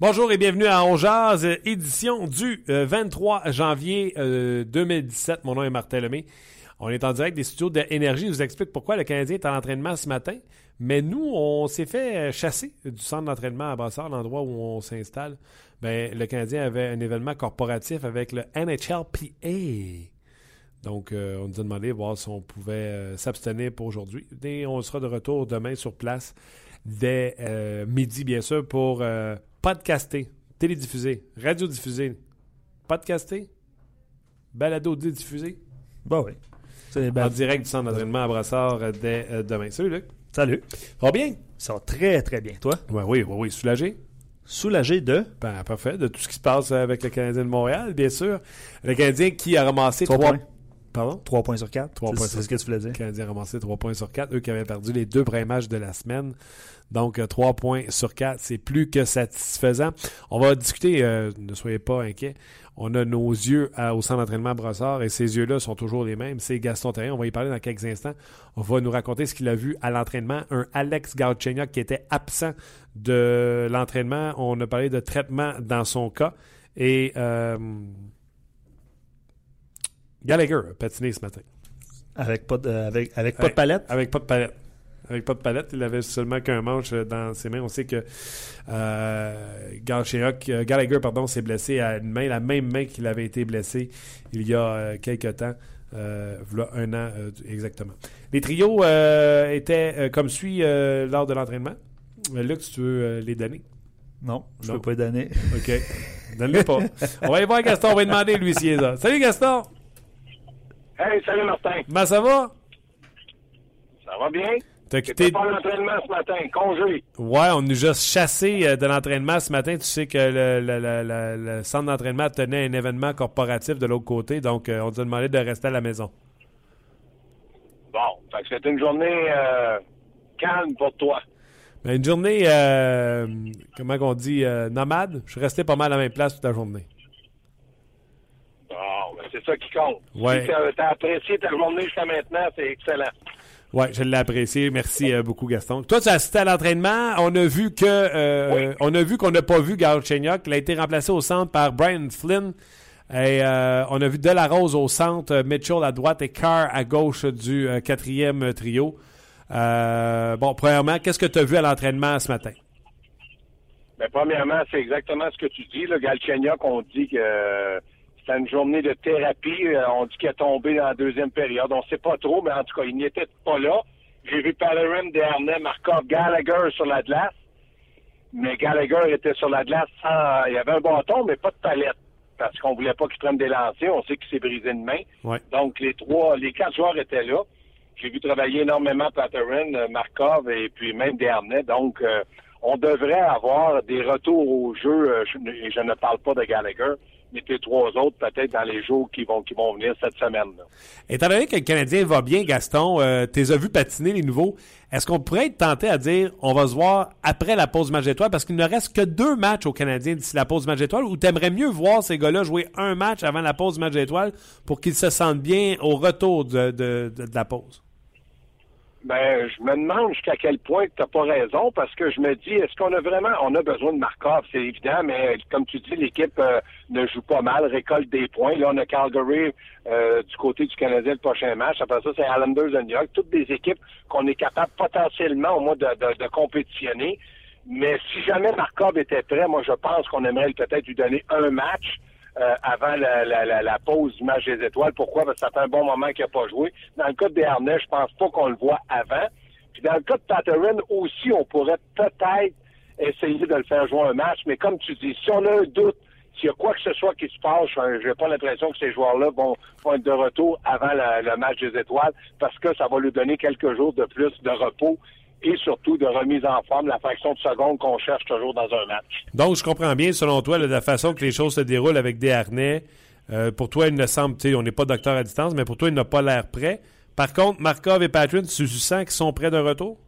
Bonjour et bienvenue à On édition du euh, 23 janvier euh, 2017. Mon nom est Martin. On est en direct des studios d'Énergie. Je vous explique pourquoi le Canadien est en entraînement ce matin. Mais nous, on s'est fait chasser du centre d'entraînement à Brassard, l'endroit où on s'installe. Ben, le Canadien avait un événement corporatif avec le NHLPA. Donc, euh, on nous a demandé de voir si on pouvait euh, s'abstenir pour aujourd'hui. Et on sera de retour demain sur place dès euh, midi, bien sûr, pour euh, podcaster, télédiffuser, radiodiffuser, podcaster, balado diffuser. Bah oui. En direct du centre d'entraînement à Brassard euh, dès euh, demain. Salut Luc. Salut. Ça va bien? Ça va très, très bien. Toi? Oui, oui, oui, oui. Soulagé? Soulagé de? Ben, parfait. De tout ce qui se passe avec le Canadien de Montréal, bien sûr. Le Canadien qui a ramassé Trois trois points. Pardon? 3 points sur 4. Trois points C'est sur ce que tu voulais dire. Canadien a ramassé 3 points sur 4. Eux qui avaient perdu les deux premiers matchs de la semaine. Donc, 3 points sur 4, c'est plus que satisfaisant. On va discuter, euh, ne soyez pas inquiets. On a nos yeux à- au centre d'entraînement Brossard et ces yeux-là sont toujours les mêmes. C'est Gaston Terrien. On va y parler dans quelques instants. On va nous raconter ce qu'il a vu à l'entraînement. Un Alex Galchenyuk qui était absent de l'entraînement. On a parlé de traitement dans son cas. Et euh, Gallagher a patiné ce matin. Avec pas de, avec, avec pas de palette? Avec pas de palette. Avec pas de palette, il avait seulement qu'un manche euh, dans ses mains. On sait que euh, euh, Gallagher pardon, s'est blessé à une main, la même main qu'il avait été blessé il y a euh, quelques temps. Euh, voilà un an euh, exactement. Les trios euh, étaient euh, comme suit euh, lors de l'entraînement. Euh, Luc, si tu veux euh, les donner? Non, je Non. peux pas les donner. OK. Donne-les pas. On va aller voir Gaston. On va lui demander lui s'il est là. Salut Gaston. Hey, salut Martin. Comment ça va? Ça va bien? T'as quitté. pas l'entraînement ce matin, congé. Ouais, on nous a chassé euh, de l'entraînement ce matin. Tu sais que le, le- le- le- le centre d'entraînement tenait un événement corporatif de l'autre côté, donc euh, on nous a demandé de rester à la maison. Bon, fait que c'était une journée euh, calme pour toi. Mais une journée, euh, comment on dit, euh, nomade. Je suis resté pas mal à la même place toute la journée. C'est ça qui compte. Ouais. Si t'as apprécié ta journée jusqu'à maintenant, c'est excellent. Ouais, je l'ai apprécié. Merci euh, beaucoup, Gaston. Toi, tu as assisté à l'entraînement. On a vu que, euh, on a vu qu'on n'a pas vu Galchenyuk. Il a été remplacé au centre par Brian Flynn. Et euh, on a vu Delarose au centre, Mitchell à droite et Carr à gauche du quatrième trio. Bon, premièrement, qu'est-ce que tu as vu à l'entraînement ce matin? Mais premièrement, c'est exactement ce que tu dis. Le Galchenyuk, on dit que une journée de thérapie. Euh, On dit qu'il est tombé dans la deuxième période. On sait pas trop, mais en tout cas, il n'était pas là. J'ai vu Pellerin, Dernay, Markov, Gallagher sur la glace. Mais Gallagher était sur la glace sans... Il y avait un bâton, mais pas de palette. Parce qu'on voulait pas qu'il prenne des lancers. On sait qu'il s'est brisé une main. Ouais. Donc, les trois, les quatre joueurs étaient là. J'ai vu travailler énormément Patterin, euh, Markov et puis même Dernay. Donc, euh, on devrait avoir des retours au jeu. je, et je ne parle pas de Gallagher, les trois autres peut-être dans les jours qui vont qui vont venir cette semaine. là. Étant donné que le Canadien va bien, Gaston, euh, tu les as vus patiner les nouveaux. Est-ce qu'on pourrait être tenté à dire on va se voir après la pause match étoile parce qu'il ne reste que deux matchs au Canadien d'ici la pause match étoile ou t'aimerais mieux voir ces gars-là jouer un match avant la pause match étoile pour qu'ils se sentent bien au retour de- de la pause? Ben, je me demande jusqu'à quel point tu n'as pas raison, parce que je me dis, est-ce qu'on a vraiment, on a besoin de Markov, c'est évident, mais comme tu dis, l'équipe euh, ne joue pas mal, récolte des points. Là, on a Calgary euh, du côté du Canadien le prochain match. Après ça, c'est Islanders et New York, toutes des équipes qu'on est capable potentiellement au moins de, de, de compétitionner. Mais si jamais Markov était prêt, moi, je pense qu'on aimerait peut-être lui donner un match. Euh, avant la, la, la, pause du match des étoiles. Pourquoi? Parce que ça fait un bon moment qu'il n'a pas joué. Dans le cas de Desharnais, je pense pas qu'on le voit avant. Puis dans le cas de Patterson aussi, on pourrait peut-être essayer de le faire jouer un match. Mais comme tu dis, si on a un doute, s'il y a quoi que ce soit qui se passe, je n'ai pas l'impression que ces joueurs-là vont, vont, être de retour avant le match des étoiles parce que ça va lui donner quelques jours de plus de repos et surtout de remise en forme, la fraction de seconde qu'on cherche toujours dans un match. Donc, je comprends bien, selon toi, la façon que les choses se déroulent avec des harnais, euh, pour toi, il ne semble, tu sais, on n'est pas docteur à distance, mais pour toi, il n'a pas l'air prêt. Par contre, Markov et Patrick, tu sens qu'ils sont prêts de retour?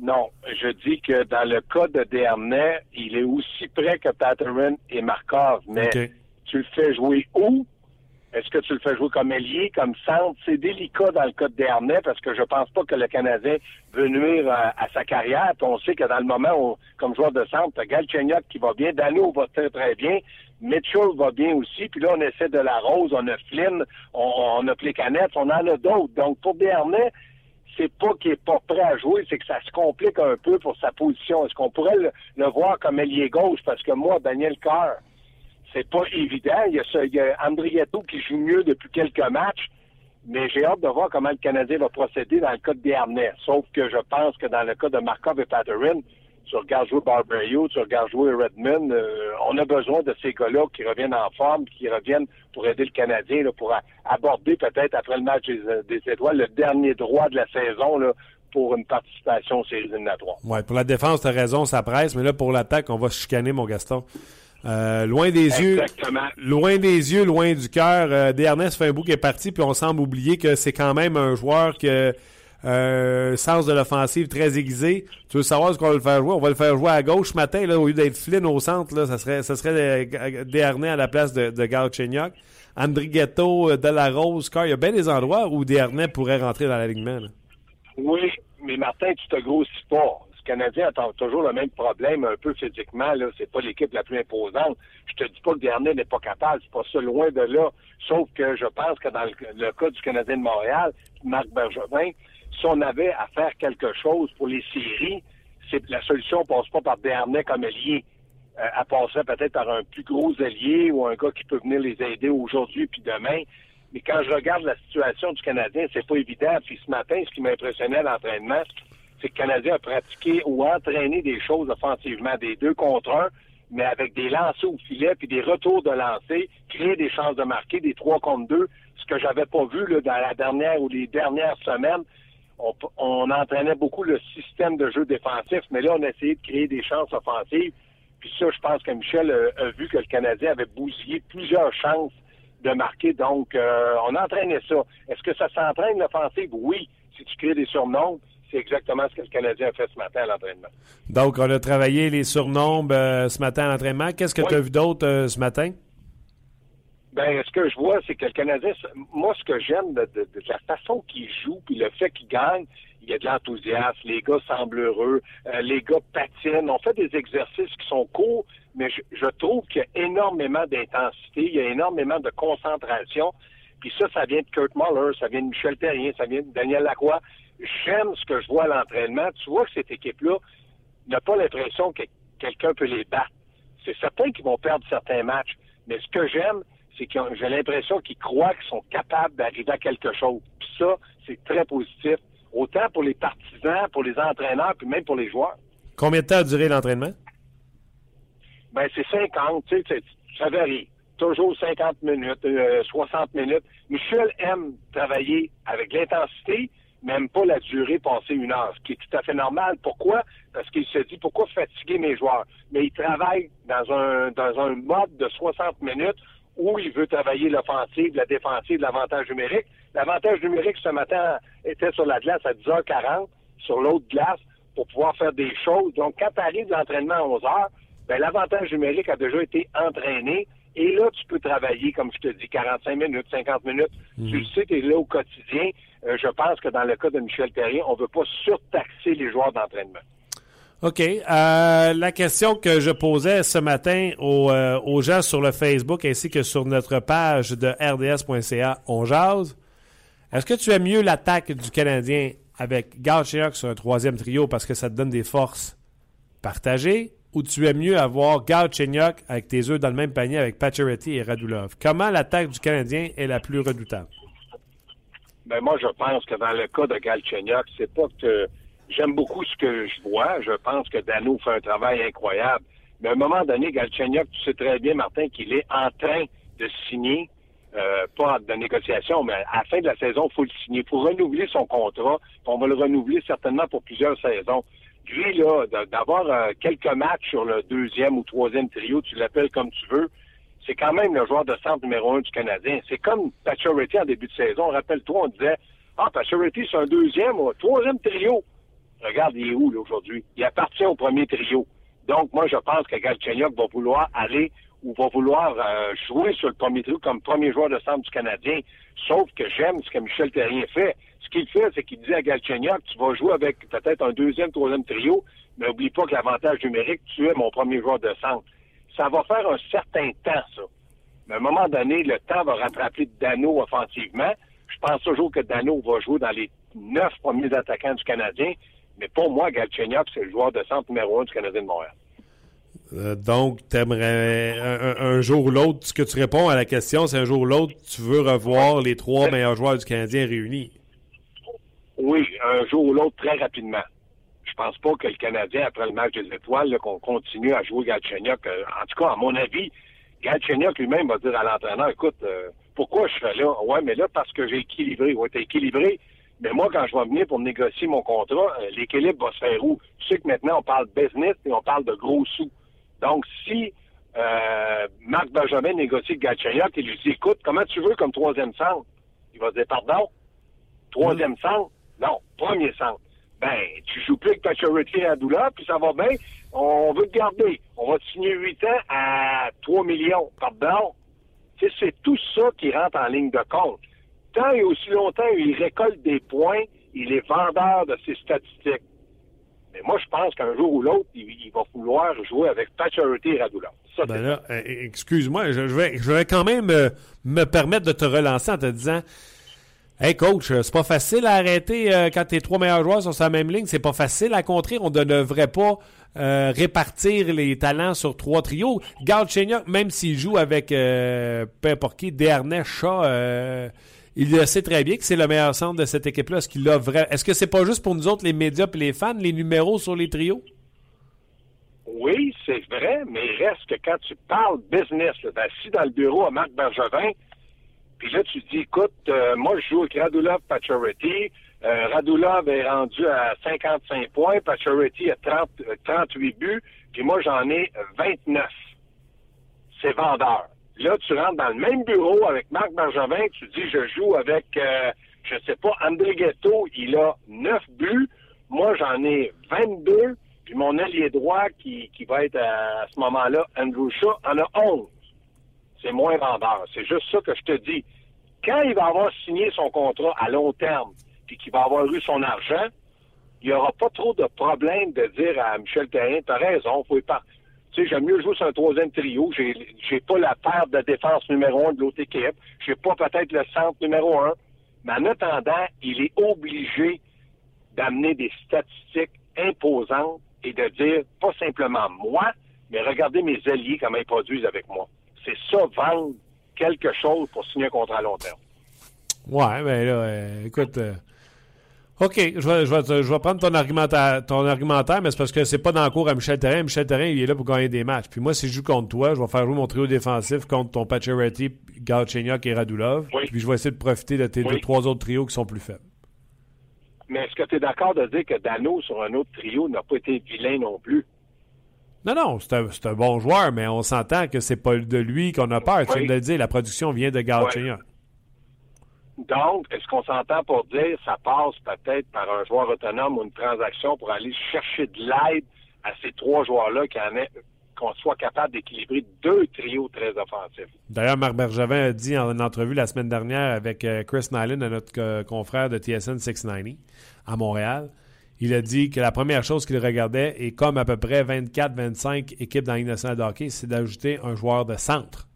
Non, je dis que dans le cas de Dernay, il est aussi prêt que Patterson et Markov, mais tu le fais jouer où? Est-ce que tu le fais jouer comme ailier, comme centre? C'est délicat dans le cas de Dernay parce que je pense pas que le Canadien veut nuire à, sa carrière. on sait que dans le moment où, comme joueur de centre, tu Galchenyuk qui va bien, Dano va très, très bien, Mitchell va bien aussi, puis là, on essaie de la rose, on a Flynn, on, a Plécanet, on en a d'autres. Donc, pour Dernay, c'est pas qu'il est pas prêt à jouer, c'est que ça se complique un peu pour sa position. Est-ce qu'on pourrait le, le, voir comme ailier gauche? Parce que moi, Daniel Carr, c'est pas évident. Il y a, ce, il y a Andrietto qui joue mieux depuis quelques matchs, mais j'ai hâte de voir comment le Canadien va procéder dans le cas de Béarnais. Sauf que je pense que dans le cas de Markov et Patterin, tu regardes jouer Barberio, tu regardes jouer Redmond, euh, on a besoin de ces gars-là qui reviennent en forme, qui reviennent pour aider le Canadien, pour aborder peut-être après le match des, étoiles le dernier droit de la saison pour une participation aux séries éliminatoires. Oui, pour la défense, tu as raison, ça presse, mais là, pour l'attaque, on va chicaner, mon Gaston. Euh, loin des yeux, loin des yeux, loin du cœur. Euh, fait un bout qui est parti, puis on semble oublier que c'est quand même un joueur qui a euh, sens de l'offensive très aiguisé. Tu veux savoir ce qu'on va le faire jouer? On va le faire jouer à gauche ce matin, là, au lieu d'être Flynn au centre, là, ça serait, ça serait Desharnais à la place de, de Galchenyuk. Andrighetto, euh, Delarose, Car, il y a bien des endroits où Desharnais pourrait rentrer dans l'alignement. Oui, mais Martin, tu te grossis pas. Canadien a toujours le même problème un peu physiquement. Là, c'est pas l'équipe la plus imposante. Je te dis pas que Dernier n'est pas capable, c'est pas ça loin de là. Sauf que je pense que dans le, cas du Canadien de Montréal, Marc Bergevin, si on avait à faire quelque chose pour les séries, la solution passe pas par Dernier comme allié. Euh, elle passerait peut-être par un plus gros allié ou un gars qui peut venir les aider aujourd'hui puis demain. Mais quand je regarde la situation du Canadien, c'est pas évident. Puis ce matin, ce qui m'impressionnait à l'entraînement, c'est que le Canadien a pratiqué ou entraîné des choses offensivement, des deux contre un, mais avec des lancers au filet puis des retours de lancer, créer des chances de marquer, des trois contre deux, ce que j'avais pas vu là, dans la dernière ou les dernières semaines. On, entraînait beaucoup le système de jeu défensif, mais là, on a essayé de créer des chances offensives. Puis ça, je pense que Michel a, vu que le Canadien avait bousillé plusieurs chances de marquer. Donc, euh, on entraînait ça. Est-ce que ça s'entraîne l'offensive? Oui, si tu crées des surnoms c'est exactement ce que le Canadien a fait ce matin à l'entraînement. Donc, on a travaillé les surnombres euh, ce matin à l'entraînement. Qu'est-ce que tu as vu d'autre euh, ce matin? Ben, ce que je vois, c'est que le Canadien, moi, ce que j'aime de, la façon qu'il joue, puis le fait qu'il gagne, il y a de l'enthousiasme, les gars semblent heureux, euh, les gars patinent, on fait des exercices qui sont courts, mais je, je trouve qu'il y a énormément d'intensité, il y a énormément de concentration, puis ça, ça vient de Kurt Muller, ça vient de Michel Terrien, ça vient de Daniel Lacroix j'aime ce que je vois à l'entraînement. Tu vois que cette équipe-là n'a pas l'impression que quelqu'un peut les battre. C'est certain qu'ils vont perdre certains matchs, mais ce que j'aime, c'est que j'ai l'impression qu'ils croient qu'ils sont capables d'arriver à quelque chose. Puis ça, c'est très positif, autant pour les partisans, pour les entraîneurs, puis même pour les joueurs. Combien de temps a duré l'entraînement? Ben, c'est 50, tu sais, ça varie. Toujours 50 minutes, 60 euh, minutes. Michel aime travailler avec l'intensité, même pas la durée passée une heure, ce qui est tout à fait normal. Pourquoi? Parce qu'il se dit pourquoi fatiguer mes joueurs? Mais il travaille dans un dans un mode de 60 minutes où il veut travailler l'offensive, la défensive, l'avantage numérique. L'avantage numérique ce matin était sur la glace à 10h40, sur l'autre glace, pour pouvoir faire des choses. Donc, quand tu arrives l'entraînement à 11h, ben, l'avantage numérique a déjà été entraîné Et là, tu peux travailler, comme je te dis, 45 minutes, 50 minutes. Tu le sais, tu es là au quotidien. Euh, je pense que dans le cas de Michel Terrien, on ne veut pas surtaxer les joueurs d'entraînement. OK. Euh, la question que je posais ce matin aux, euh, aux, gens sur le Facebook ainsi que sur notre page de rds.ca, on jase. Est-ce que tu aimes mieux l'attaque du Canadien avec Galchenyuk sur un troisième trio parce que ça te donne des forces partagées ou tu aimes mieux avoir Galchenyuk avec tes œufs dans le même panier avec Pacioretty et Radulov? Comment l'attaque du Canadien est la plus redoutable? Ben moi, je pense que dans le cas de Galchenyuk, c'est pas que j'aime beaucoup ce que je vois. Je pense que Dano fait un travail incroyable. Mais à un moment donné, Galchenyuk, tu sais très bien, Martin, qu'il est en train de signer, euh, pas de négociation, mais à la fin de la saison, il faut le signer. Il faut renouveler son contrat. On va le renouveler certainement pour plusieurs saisons. Là, d'avoir euh, quelques matchs sur le deuxième ou troisième trio, tu l'appelles comme tu veux, c'est quand même le joueur de centre numéro un du Canadien. C'est comme Pacioretty en début de saison. Rappelle-toi, on disait, ah, Pacioretty, c'est un deuxième ou un troisième trio. Regarde, il est où, là, aujourd'hui? Il appartient au premier trio. Donc, moi, je pense que Galchenyuk va vouloir aller ou va vouloir euh, jouer sur le premier trio comme premier joueur de centre du Canadien. Sauf que j'aime ce que Michel Terrien fait. Ce qu'il fait, c'est qu'il dit à Galchenyuk, tu vas jouer avec peut-être un deuxième, troisième trio, mais n'oublie pas que l'avantage numérique, tu es mon premier joueur de centre ça va faire un certain temps, ça. Mais à un moment donné, le temps va rattraper Dano offensivement. Je pense toujours que Dano va jouer dans les neuf premiers attaquants du Canadien. Mais pour moi, Galchenyuk, c'est le joueur de centre numéro un du Canadien de Montréal. Euh, donc, t'aimerais un, un, jour ou l'autre, ce que tu réponds à la question, c'est un jour ou l'autre, tu veux revoir les trois meilleurs joueurs du Canadien réunis. Oui, un jour ou l'autre, très rapidement je pense pas que le Canadien, après le match des étoiles, qu'on continue à jouer Galchenyuk. Euh, en tout cas, à mon avis, Galchenyuk lui-même va dire à l'entraîneur, écoute, euh, pourquoi je serais là? Ouais, mais là, parce que j'ai équilibré. Ouais, t'es équilibré. Mais moi, quand je vais venir pour négocier mon contrat, l'équilibre va se faire où? Tu sais que maintenant, on parle business et on parle de gros sous. Donc, si Marc Benjamin négocie Galchenyuk et lui dit, écoute, comment tu veux comme troisième centre? Il va dire, pardon? Troisième mm. centre? Non, premier centre ben, tu joues plus avec Pacioretty et Adoula, puis ça va bien, on veut te garder. On va te signer 8 ans à 3 millions. Pardon? C'est tout ça qui rentre en ligne de compte. Tant et aussi longtemps il récolte des points, il est vendeur de ses statistiques. Mais moi, je pense qu'un jour ou l'autre, il, va vouloir jouer avec Pacioretty et Radula. ben là, euh, excuse-moi, je, vais, je vais quand même euh, me permettre de te relancer en te disant Hey coach, euh, c'est pas facile à arrêter euh, quand tes trois meilleurs joueurs sont sur la même ligne. C'est pas facile à contrer. On ne devrait pas euh, répartir les talents sur trois trios. Garde même s'il joue avec peu importe qui, Dernay, Shaw, il le sait très bien que c'est le meilleur centre de cette équipe-là. Est-ce qu'il Est-ce que c'est pas juste pour nous autres, les médias et les fans, les numéros sur les trios? Oui, c'est vrai, mais il reste que quand tu parles business, assis dans le bureau à Marc Bergevin, puis là, tu te dis, écoute, euh, moi, je joue avec Radulov Pacioretty. Euh, Radulov est rendu à 55 points. Pacioretty a 30, 38 euh, buts. Puis moi, j'en ai 29. C'est vendeur. Là, tu rentres dans le même bureau avec Marc Bergevin. Tu dis, je joue avec, euh, je sais pas, André Ghetto. Il a 9 buts. Moi, j'en ai 22. Puis mon allié droit, qui, qui va être à, ce moment-là, Andrew Shaw, en a 11 c'est moins vendeur. C'est juste ça que je te dis. Quand il va avoir signé son contrat à long terme, puis qu'il va avoir eu son argent, il n'y aura pas trop de problème de dire à Michel Terrien, t'as raison, faut pas. Tu sais, j'aime mieux jouer sur un troisième trio. J'ai, j'ai pas la paire de défense numéro un de l'autre équipe. J'ai pas peut-être le centre numéro un. Mais en attendant, il est obligé d'amener des statistiques imposantes et de dire, pas simplement moi, mais regardez mes alliés, comment ils produisent avec moi c'est ça, vendre quelque chose pour signer un contrat à long terme. Ouais, mais là, euh, écoute. Euh, OK, je vais, je, vais, prendre ton argumentaire, ton argumentaire, mais c'est parce que c'est pas dans le cours à Michel Terrain. Michel Terrain, il est là pour gagner des matchs. Puis moi, si je joue contre toi, je vais faire jouer mon trio défensif contre ton Pacioretty, Galchenyuk et Radulov. Puis je vais essayer de profiter de tes deux, trois autres trios qui sont plus faibles. Mais est-ce que tu es d'accord de dire que Dano, sur un autre trio, n'a pas été vilain non plus? Non, non, c'est un, bon joueur, mais on s'entend que c'est pas de lui qu'on a peur. Tu viens de le dire, la production vient de Galchenyuk. Donc, est-ce qu'on s'entend pour dire ça passe peut-être par un joueur autonome ou une transaction pour aller chercher de l'aide à ces trois joueurs-là qu'on soit capable d'équilibrer deux trios très offensifs? D'ailleurs, Marc Bergevin a dit en entrevue la semaine dernière avec euh, Chris Nyland, notre euh, confrère de TSN 690 à Montréal, il a dit que la première chose qu'il regardait, et comme à peu près 24-25 équipes dans nationale de hockey, c'est d'ajouter un joueur de centre.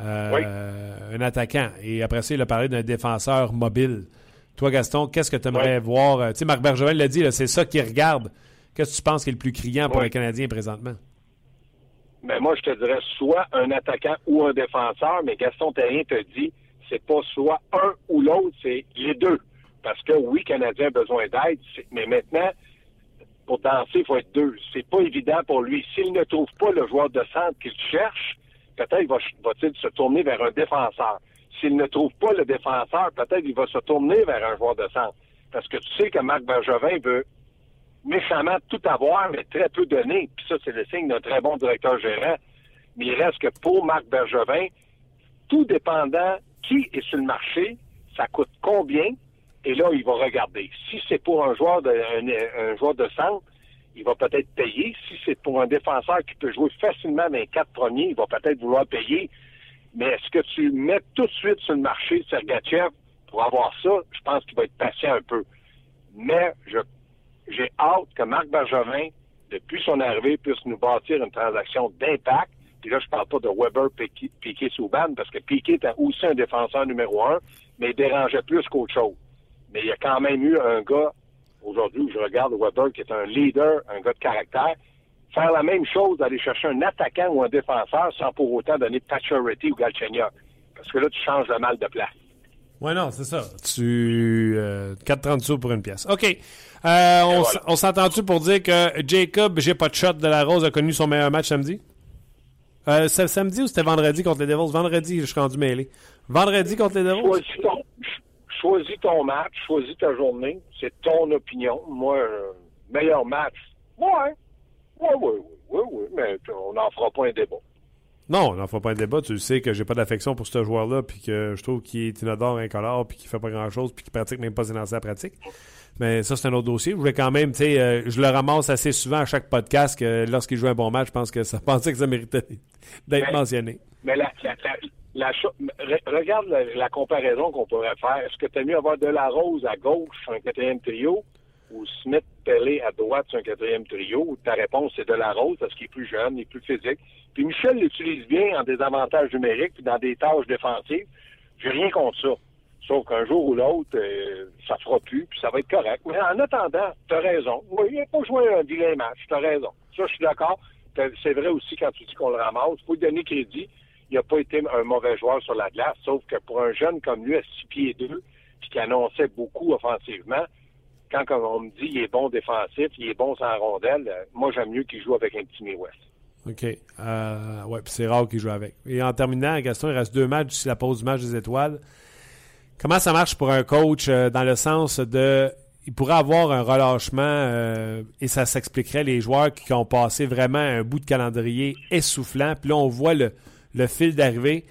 Euh, un attaquant. Et après ça, il a parlé d'un défenseur mobile. Toi, Gaston, qu'est-ce que tu aimerais voir? Euh, tu sais, Marc Bergevin l'a dit, c'est ça qu'il regarde. Qu'est-ce que tu penses qui est le plus criant pour Oui. un Canadien présentement? Mais moi, je te dirais soit un attaquant ou un défenseur, mais Gaston Terrien te dit, c'est pas soit un ou l'autre, c'est les deux. Parce que oui, le Canadien a besoin d'aide, mais maintenant, pour danser, il faut être deux. C'est pas évident pour lui. S'il ne trouve pas le joueur de centre qu'il cherche, peut-être va- va-t-il se tourner vers un défenseur. S'il ne trouve pas le défenseur, peut-être il va se tourner vers un joueur de centre. Parce que tu sais que Marc Bergevin veut méchamment tout avoir, mais très peu donner. Puis ça, c'est le signe d'un très bon directeur gérant. Mais il reste que pour Marc Bergevin, tout dépendant qui est sur le marché, ça coûte combien, et là, il va regarder. Si c'est pour un joueur de, un joueur de centre, il va peut-être payer. Si c'est pour un défenseur qui peut jouer facilement dans les quatre premiers, il va peut-être vouloir payer. Mais est-ce que tu mets tout de suite sur le marché Sergachev pour avoir ça? Je pense qu'il va être patient un peu. Mais j'ai hâte que Marc Bergevin, depuis son arrivée, puisse nous bâtir une transaction d'impact. Puis là, je parle pas de Weber, Piquet Souban, parce que Piquet était aussi un défenseur numéro un, mais il dérangeait plus qu'autre chose. Mais il y a quand même eu un gars, aujourd'hui, où je regarde Weber, qui est un leader, un gars de caractère, faire la même chose, d'aller chercher un attaquant ou un défenseur sans pour autant donner Pacioretty ou Galchenyuk. Parce que là, tu changes le mal de place. Oui, non, c'est ça. Tu. Euh, 4,30 sous pour une pièce. OK. Euh, on s- on s'entend-tu pour dire que Jacob, j'ai pas de shot de la Rose, a connu son meilleur match samedi? Euh, c'est samedi ou c'était vendredi contre les Devils? Vendredi, je suis rendu mêlé. Vendredi contre les Devils? Choisis ton, match, choisis ta journée. C'est ton opinion. Moi, euh, meilleur match. Ouais. Ouais, ouais, ouais, ouais. Mais on n'en fera pas un débat. Non, on n'en fera pas un débat. Tu sais que j'ai pas d'affection pour ce joueur-là, puis que je trouve qu'il est inodore, incolore, puis qu'il fait pas grand-chose, puis qu'il pratique même pas ses lancers à pratique. Mais ça, c'est un autre dossier. Je voulais quand même, tu sais, euh, je le ramasse assez souvent à chaque podcast que lorsqu'il joue un bon match, je pense que ça pensait que ça méritait d'être mentionné. Mais la, la, la, regarde la, comparaison qu'on pourrait faire. Est-ce que tu as mieux avoir de la rose à gauche sur un quatrième trio ou Smith Pelé à droite sur un quatrième trio? Ta réponse, c'est de la rose parce qu'il est plus jeune, il est plus physique. Puis Michel l'utilise bien en désavantage numérique puis dans des tâches défensives. J'ai rien contre ça. Sauf qu'un jour ou l'autre, euh, ça fera plus, puis ça va être correct. Mais en attendant, tu as raison. Oui, il pas joué un vilain match, tu as raison. Ça, je suis d'accord. T'as- C'est vrai aussi quand tu dis qu'on le ramasse. Il faut lui donner crédit. Il n'a pas été un mauvais joueur sur la glace, sauf que pour un jeune comme lui, à 6 pieds 2, puis qui annonçait beaucoup offensivement, quand on me dit il est bon défensif, il est bon sans rondelle, euh, moi j'aime mieux qu'il joue avec un petit West. OK. Euh, ouais, puis c'est rare qu'il joue avec. Et en terminant, Gaston, il reste deux matchs d'ici la pause du match des étoiles. Comment ça marche pour un coach euh, dans le sens de. Il pourrait avoir un relâchement euh, et ça s'expliquerait les joueurs qui ont passé vraiment un bout de calendrier essoufflant. Puis là, on voit le, le fil d'arrivée.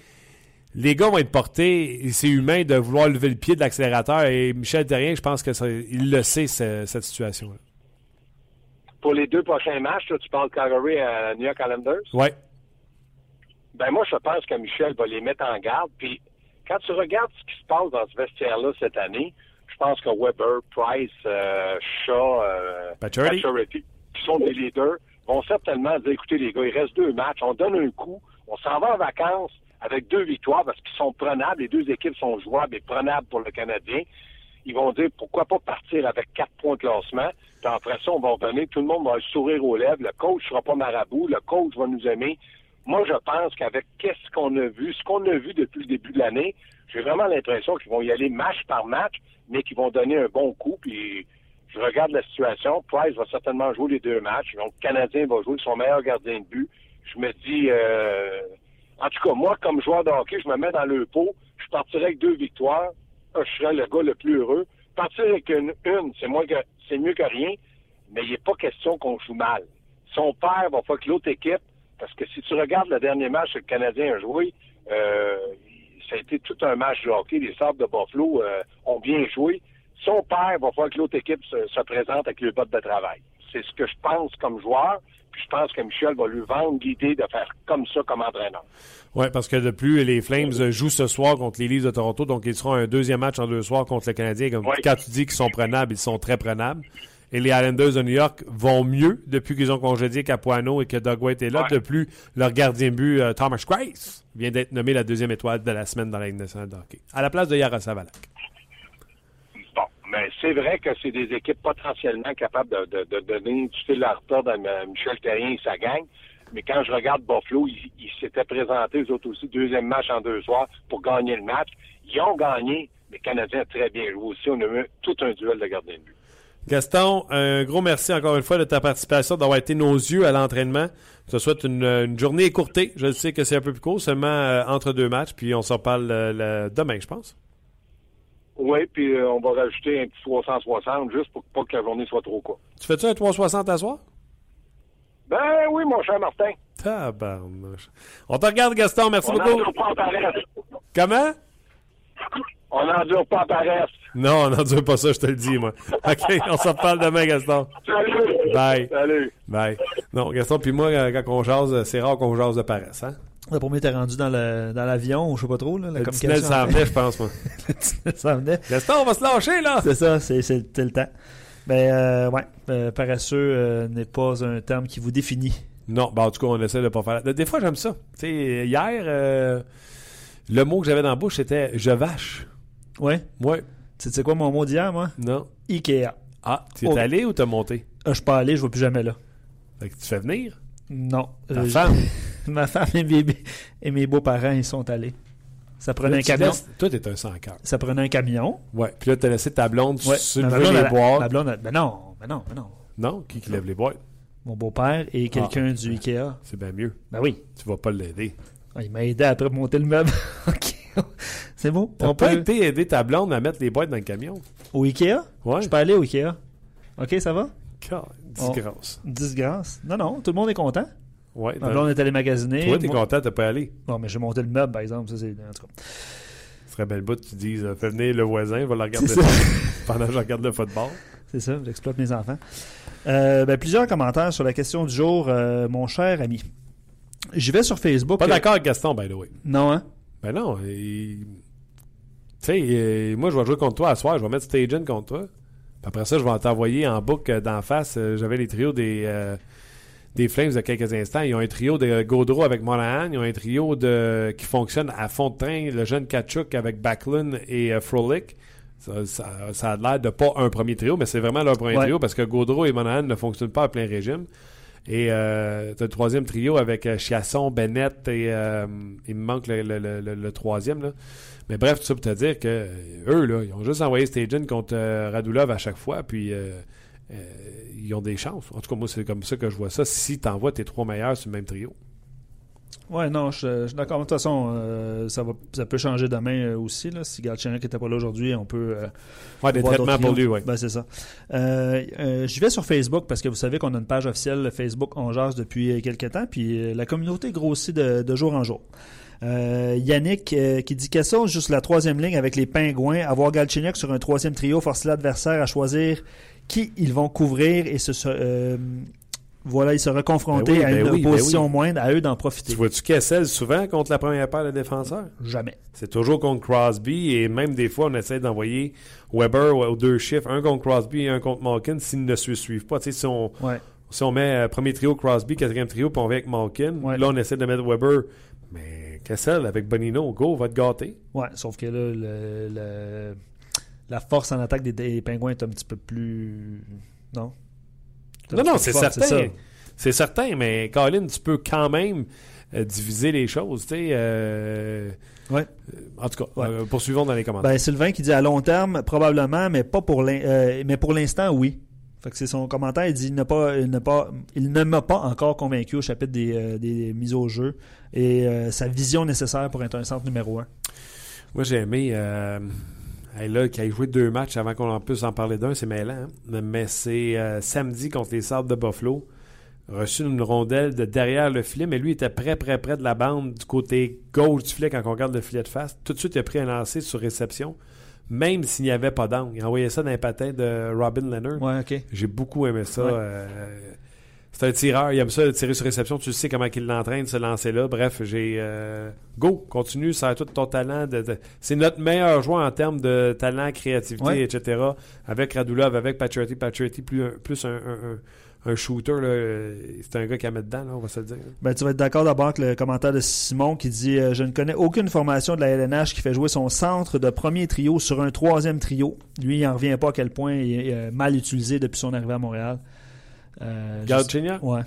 Les gars vont être portés, c'est humain de vouloir lever le pied de l'accélérateur. Et Michel Terrien, je pense que ça- il le sait, ce- cette situation-là. Pour les deux prochains matchs, là, tu parles Calgary à New York Islanders? Ouais. Ben moi, je pense que Michel va les mettre en garde. Puis quand tu regardes ce qui se passe dans ce vestiaire-là cette année, je pense que Weber, Price, euh, Shaw, euh. Pacioretty, qui sont des leaders, vont certainement dire, écoutez les gars, il reste deux matchs, on donne un coup, on s'en va en vacances avec deux victoires parce qu'ils sont prenables, les deux équipes sont jouables et prenables pour le Canadien. Ils vont dire pourquoi pas partir avec quatre points de classement? Puis après ça, on va revenir, tout le monde va le sourire aux lèvres, le coach sera pas marabout, le coach va nous aimer. Moi, je pense qu'avec qu'est-ce qu'on a vu, ce qu'on a vu depuis le début de l'année, j'ai vraiment l'impression qu'ils vont y aller match par match, mais qu'ils vont donner un bon coup. Puis je regarde la situation. Price va certainement jouer les deux matchs. Donc, le Canadien va jouer son meilleur gardien de but. Je me dis, euh, en tout cas, moi, comme joueur de hockey, je me mets dans le pot. Je partirais avec deux victoires. Je serais le gars le plus heureux. Partir avec une, c'est que, c'est mieux que rien, mais il n'est pas question qu'on joue mal. Son père va faire que l'autre équipe, parce que si tu regardes le dernier match que le Canadien a joué, euh, ça a été tout un match de hockey. Les Sables de Buffalo euh, ont bien joué. Son père va faire que l'autre équipe se, se présente avec le bottes de travail. C'est ce que je pense comme joueur. Puis je pense que Michel va lui vendre l'idée de faire comme ça comme entraîneur. Oui, parce que de plus, les Flames jouent ce soir contre les Leafs de Toronto, donc ils seront un deuxième match en deux soirs contre le Canadien. Comme Oui. Quand tu dis qu'ils sont prenables, ils sont très prenables. Et les Islanders de New York vont mieux depuis qu'ils ont congédié Capuano et que Doug White est là. Ouais. De plus, leur gardien but, euh, Thomas Grace, vient d'être nommé la deuxième étoile de la semaine dans la Ligue nationale de hockey. À la place de Yaroslav Alak. Mais c'est vrai que c'est des équipes potentiellement capables de, de, de donner du fil à retordre à Michel Terrien et sa gang. Mais quand je regarde Buffalo, ils, s'étaient présentés, eux autres aussi, deuxième match en deux soirs pour gagner le match. Ils ont gagné. Les Canadiens très bien joué aussi. On a eu tout un duel de gardien de but. Gaston, un gros merci encore une fois de ta participation, d'avoir été nos yeux à l'entraînement. Je te souhaite une, journée écourtée. Je sais que c'est un peu plus court, seulement euh, entre deux matchs, puis on s'en parle euh, demain, je pense. Oui, puis euh, on va rajouter un petit 360 juste pour pas que la journée soit trop courte. Tu fais-tu un 360 à soir? Ben oui, mon cher Martin. Tabarnouche. On te regarde, Gaston. Merci On beaucoup. n'endure pas en paresse. Comment? On n'endure pas en paresse. Non, on n'endure pas ça, je te le dis, moi. OK, on s'en reparle demain, Gaston. Salut. Bye. Salut. Bye. Non, Gaston, puis moi, euh, quand on jase, c'est rare qu'on jase de paresse, hein? Le premier était rendu dans le- dans l'avion, ou je sais pas trop, là, la Le tunnel s'en venait, je pense, moi. Le tunnel s'en venait. Gaston, on va se lâcher, là! C'est ça, c'est le temps. Mais euh, ouais, euh, paresseux euh, n'est pas un terme qui vous définit. Non, ben en tout cas, on essaie de pas faire. Des fois, j'aime ça. Tu sais, hier, le mot que j'avais dans la bouche, c'était je vache. Ouais. Ouais. Tu sais quoi mon mot d'hier, moi? Non. Ikea. Ah, tu es Oh. allé ou t'as monté? Je suis pas allé, je vais plus jamais là. Fait que tu fais venir? Non. Ta femme? Ma femme et mes, et mes beaux-parents, ils sont allés. Ça prenait Là, un camion. laisses- Toi, t'es un sans cœur. Ça prenait un camion. Ouais. Puis là, t'as laissé ta blonde Ouais. soulever les elle- boîtes. ma blonde, ben non, ben non, ben non. Non? Qui qui lève les boîtes? Mon beau-père et quelqu'un Ah. du Ikea. C'est bien mieux. Ben oui. Tu vas pas l'aider. Ah, Il m'a aidé après à monter le meuble. OK. C'est bon? T'as On pas peut... été aider ta blonde à mettre les boîtes dans le camion? Au Ikea? Ouais. Je peux aller au Ikea. OK, ça va? Disgrâce. Disgrâce. Non, non, tout le monde est content. Ouais. Ma t'as- blonde est allée magasiner. Toi, t'es Moi- content, t'as pas allé. Non, mais j'ai monté le meuble, par exemple. Ça, c'est... En tout cas. Ce serait belle bout que tu dises, euh, fais venir le voisin, va le regarder C'est pendant que je regarde le football. C'est ça, j'exploite mes enfants. Euh, ben, plusieurs commentaires sur la question du jour, euh, mon cher ami. J'y vais sur Facebook. Pas euh, d'accord avec Gaston, by the way. Non, hein? Ben non. il- Tu sais, euh, moi, je vais jouer contre toi à soir. Je vais mettre Stagen contre toi. Puis après ça, je vais t'envoyer en boucle euh, d'en face. euh, J'avais les trios des, euh, des Flames de quelques instants. Ils ont un trio de Gaudreau avec Monahan. Ils ont un trio de, qui fonctionne à fond de train. Le jeune Kachuk avec Backlund et euh, Frolik. Ça, ça- ça a l'air de pas un premier trio, mais c'est vraiment leur premier Ouais. trio parce que Gaudreau et Monahan ne fonctionnent pas à plein régime. Et euh, t'as le troisième trio avec euh, Chiasson, Bennett et euh, il me manque le, le- le- le- le troisième. Là. Mais bref, tout ça pour te dire que euh, eux, là, ils ont juste envoyé Stagen contre euh, Radulov à chaque fois, puis ils ont des chances. En tout cas, moi, c'est comme ça que je vois ça. Si tu envoies tes trois meilleurs sur le même trio. Ouais, non, je, suis d'accord. De toute façon, euh, ça, va, ça peut changer demain euh, aussi. Là. Si Galchenyuk n'était pas là aujourd'hui, on peut. euh, Ouais, des traitements pour lui, ouais. Ben, c'est ça. Euh, euh, je vais sur Facebook parce que vous savez qu'on a une page officielle Facebook On Jase depuis euh, quelques temps, puis euh, la communauté grossit de, de jour en jour. Euh, Yannick euh, qui dit question juste la troisième ligne avec les pingouins, avoir Galchenyuk sur un troisième trio force l'adversaire à choisir qui ils vont couvrir et se, euh, voilà, ils seraient confrontés Ben oui, à ben une ben opposition oui. moindre, à eux d'en profiter. Tu vois-tu Kessel souvent contre la première paire de défenseurs? Jamais. C'est toujours contre Crosby et même des fois, on essaie d'envoyer Weber aux deux chiffres, un contre Crosby et un contre Malkin s'ils ne se suivent pas. Tu sais, si on, Ouais. Si on met euh, premier trio Crosby, quatrième trio, puis on vient avec Malkin, Ouais. là, on essaie de mettre Weber. Mais Kessel avec Bonino, go, va te gâter. Ouais, sauf que là, le, le- la force en attaque des, des pingouins est un petit peu plus. Non? Non, non, c'est certain. C'est certain, mais Colin, tu peux quand même euh, diviser les choses, tu sais. euh, Ouais. euh, en tout cas, Ouais. euh, poursuivons dans les commentaires. Ben, Sylvain qui dit à long terme, probablement, mais pas pour mais pour l'instant, oui. Fait que c'est son commentaire. Il dit il, pas, il, pas, il ne m'a pas encore convaincu au chapitre des, des mises au jeu et sa vision nécessaire pour être un centre numéro un. Moi, j'ai aimé. Hey, là, qui a joué deux matchs avant qu'on en puisse en parler d'un, c'est mêlant. hein. Mais c'est euh, samedi contre les Sables de Buffalo. reçu une rondelle de derrière le filet, mais lui était près, près, près de la bande du côté gauche du filet quand on regarde le filet de face. Tout de suite, il a pris un lancer sur réception, même s'il n'y avait pas d'angle. Il a envoyé ça dans les patins de Robin Leonard. Ouais. J'ai beaucoup aimé ça. Ouais. euh, c'est un tireur, il aime ça, tirer sur réception. Tu sais comment il l'entraîne, ce lancer-là. Bref, j'ai. euh, go, continue, ça a tout ton talent. De, de- c'est notre meilleur joueur en termes de talent, créativité, Ouais. etc. Avec Radulov, avec Patriotty. Patriotty, plus, un, plus un, un- un- un shooter. là, euh, C'est un gars qui a mettre dedans, là, on va se le dire. Ben, tu vas être d'accord d'abord avec le commentaire de Simon qui dit euh, Je ne connais aucune formation de la LNH qui fait jouer son centre de premier trio sur un troisième trio. Lui, il n'en revient pas à quel point il est mal utilisé depuis son arrivée à Montréal. Euh, je- Galchenyuk? Ouais.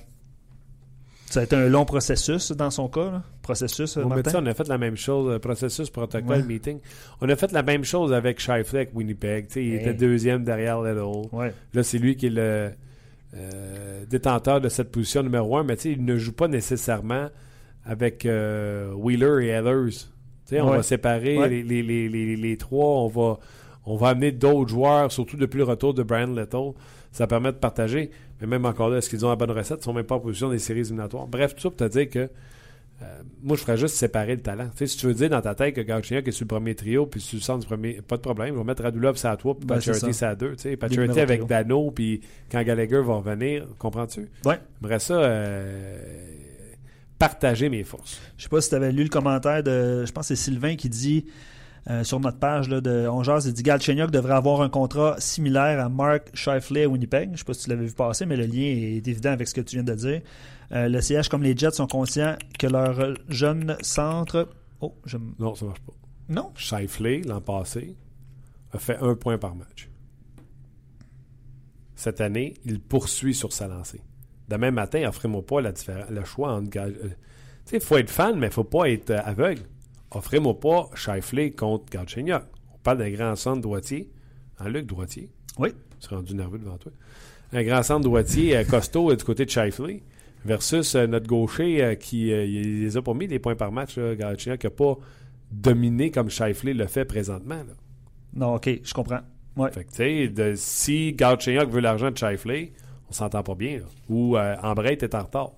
Ça a été un long processus dans son cas. là. Processus, euh, On, a fait la même chose, euh, processus, protocole, Ouais. meeting. On a fait la même chose avec Shifley, avec Winnipeg. Il Hey. était deuxième derrière Little. Ouais. Là, c'est lui qui est le euh, détenteur de cette position numéro un, mais il ne joue pas nécessairement avec euh, Wheeler et Ehlers. On va séparer Ouais. les, les- les- les- les trois, on va, on va amener d'autres joueurs, surtout depuis le retour de Brian Little. Ça permet de partager. Mais même encore là, est-ce qu'ils ont la bonne recette? Ils sont même pas en position des séries éliminatoires. Bref, tout ça pour te dire que euh, moi, je ferais juste séparer le talent. Tu si tu veux dire dans ta tête que Galchenyuk est sur le premier trio, puis sur le centre du premier, pas de problème. Je vais mettre Radulov ça à toi, puis Ben, c'est Pacioretty ça. à deux. Tu numéros avec trio. Dano, puis quand Gallagher va revenir, comprends-tu? Ouais. J'aimerais ça euh, partager mes forces. Je sais pas si tu avais lu le commentaire de. Je pense que c'est Sylvain qui dit euh, sur notre page là, de On Jase, il dit Galchenyuk devrait avoir un contrat similaire à Mark Shifley à Winnipeg. Je sais pas si tu l'avais vu passer, mais le lien est évident avec ce que tu viens de dire. Euh, le CH comme les Jets sont conscients que leur jeune centre. Oh, je... Non, ça marche pas. Non? Shifley, l'an passé, a fait un point par match. Cette année, il poursuit sur sa lancée. Demain matin, offrez-moi pas la le choix entre. Euh, Tu sais, il faut être fan, mais il faut pas être aveugle. Offrez-moi pas Shifley contre Galchenyuk. On parle d'un grand centre droitier. En Luc Droitier? Oui. Je suis rendu nerveux devant toi. Un grand centre droitier euh, costaud euh, du côté de Shifley versus euh, notre gaucher euh, qui euh, il les a pas mis des points par match. là, Galchenyuk qui n'a pas dominé comme Shifley le fait présentement. là. Non, ok, je comprends. Ouais. Fait que, tu sais, de- si Galchenyuk veut l'argent de Shifley, on s'entend pas bien. là. Ou Ambrate est en retard.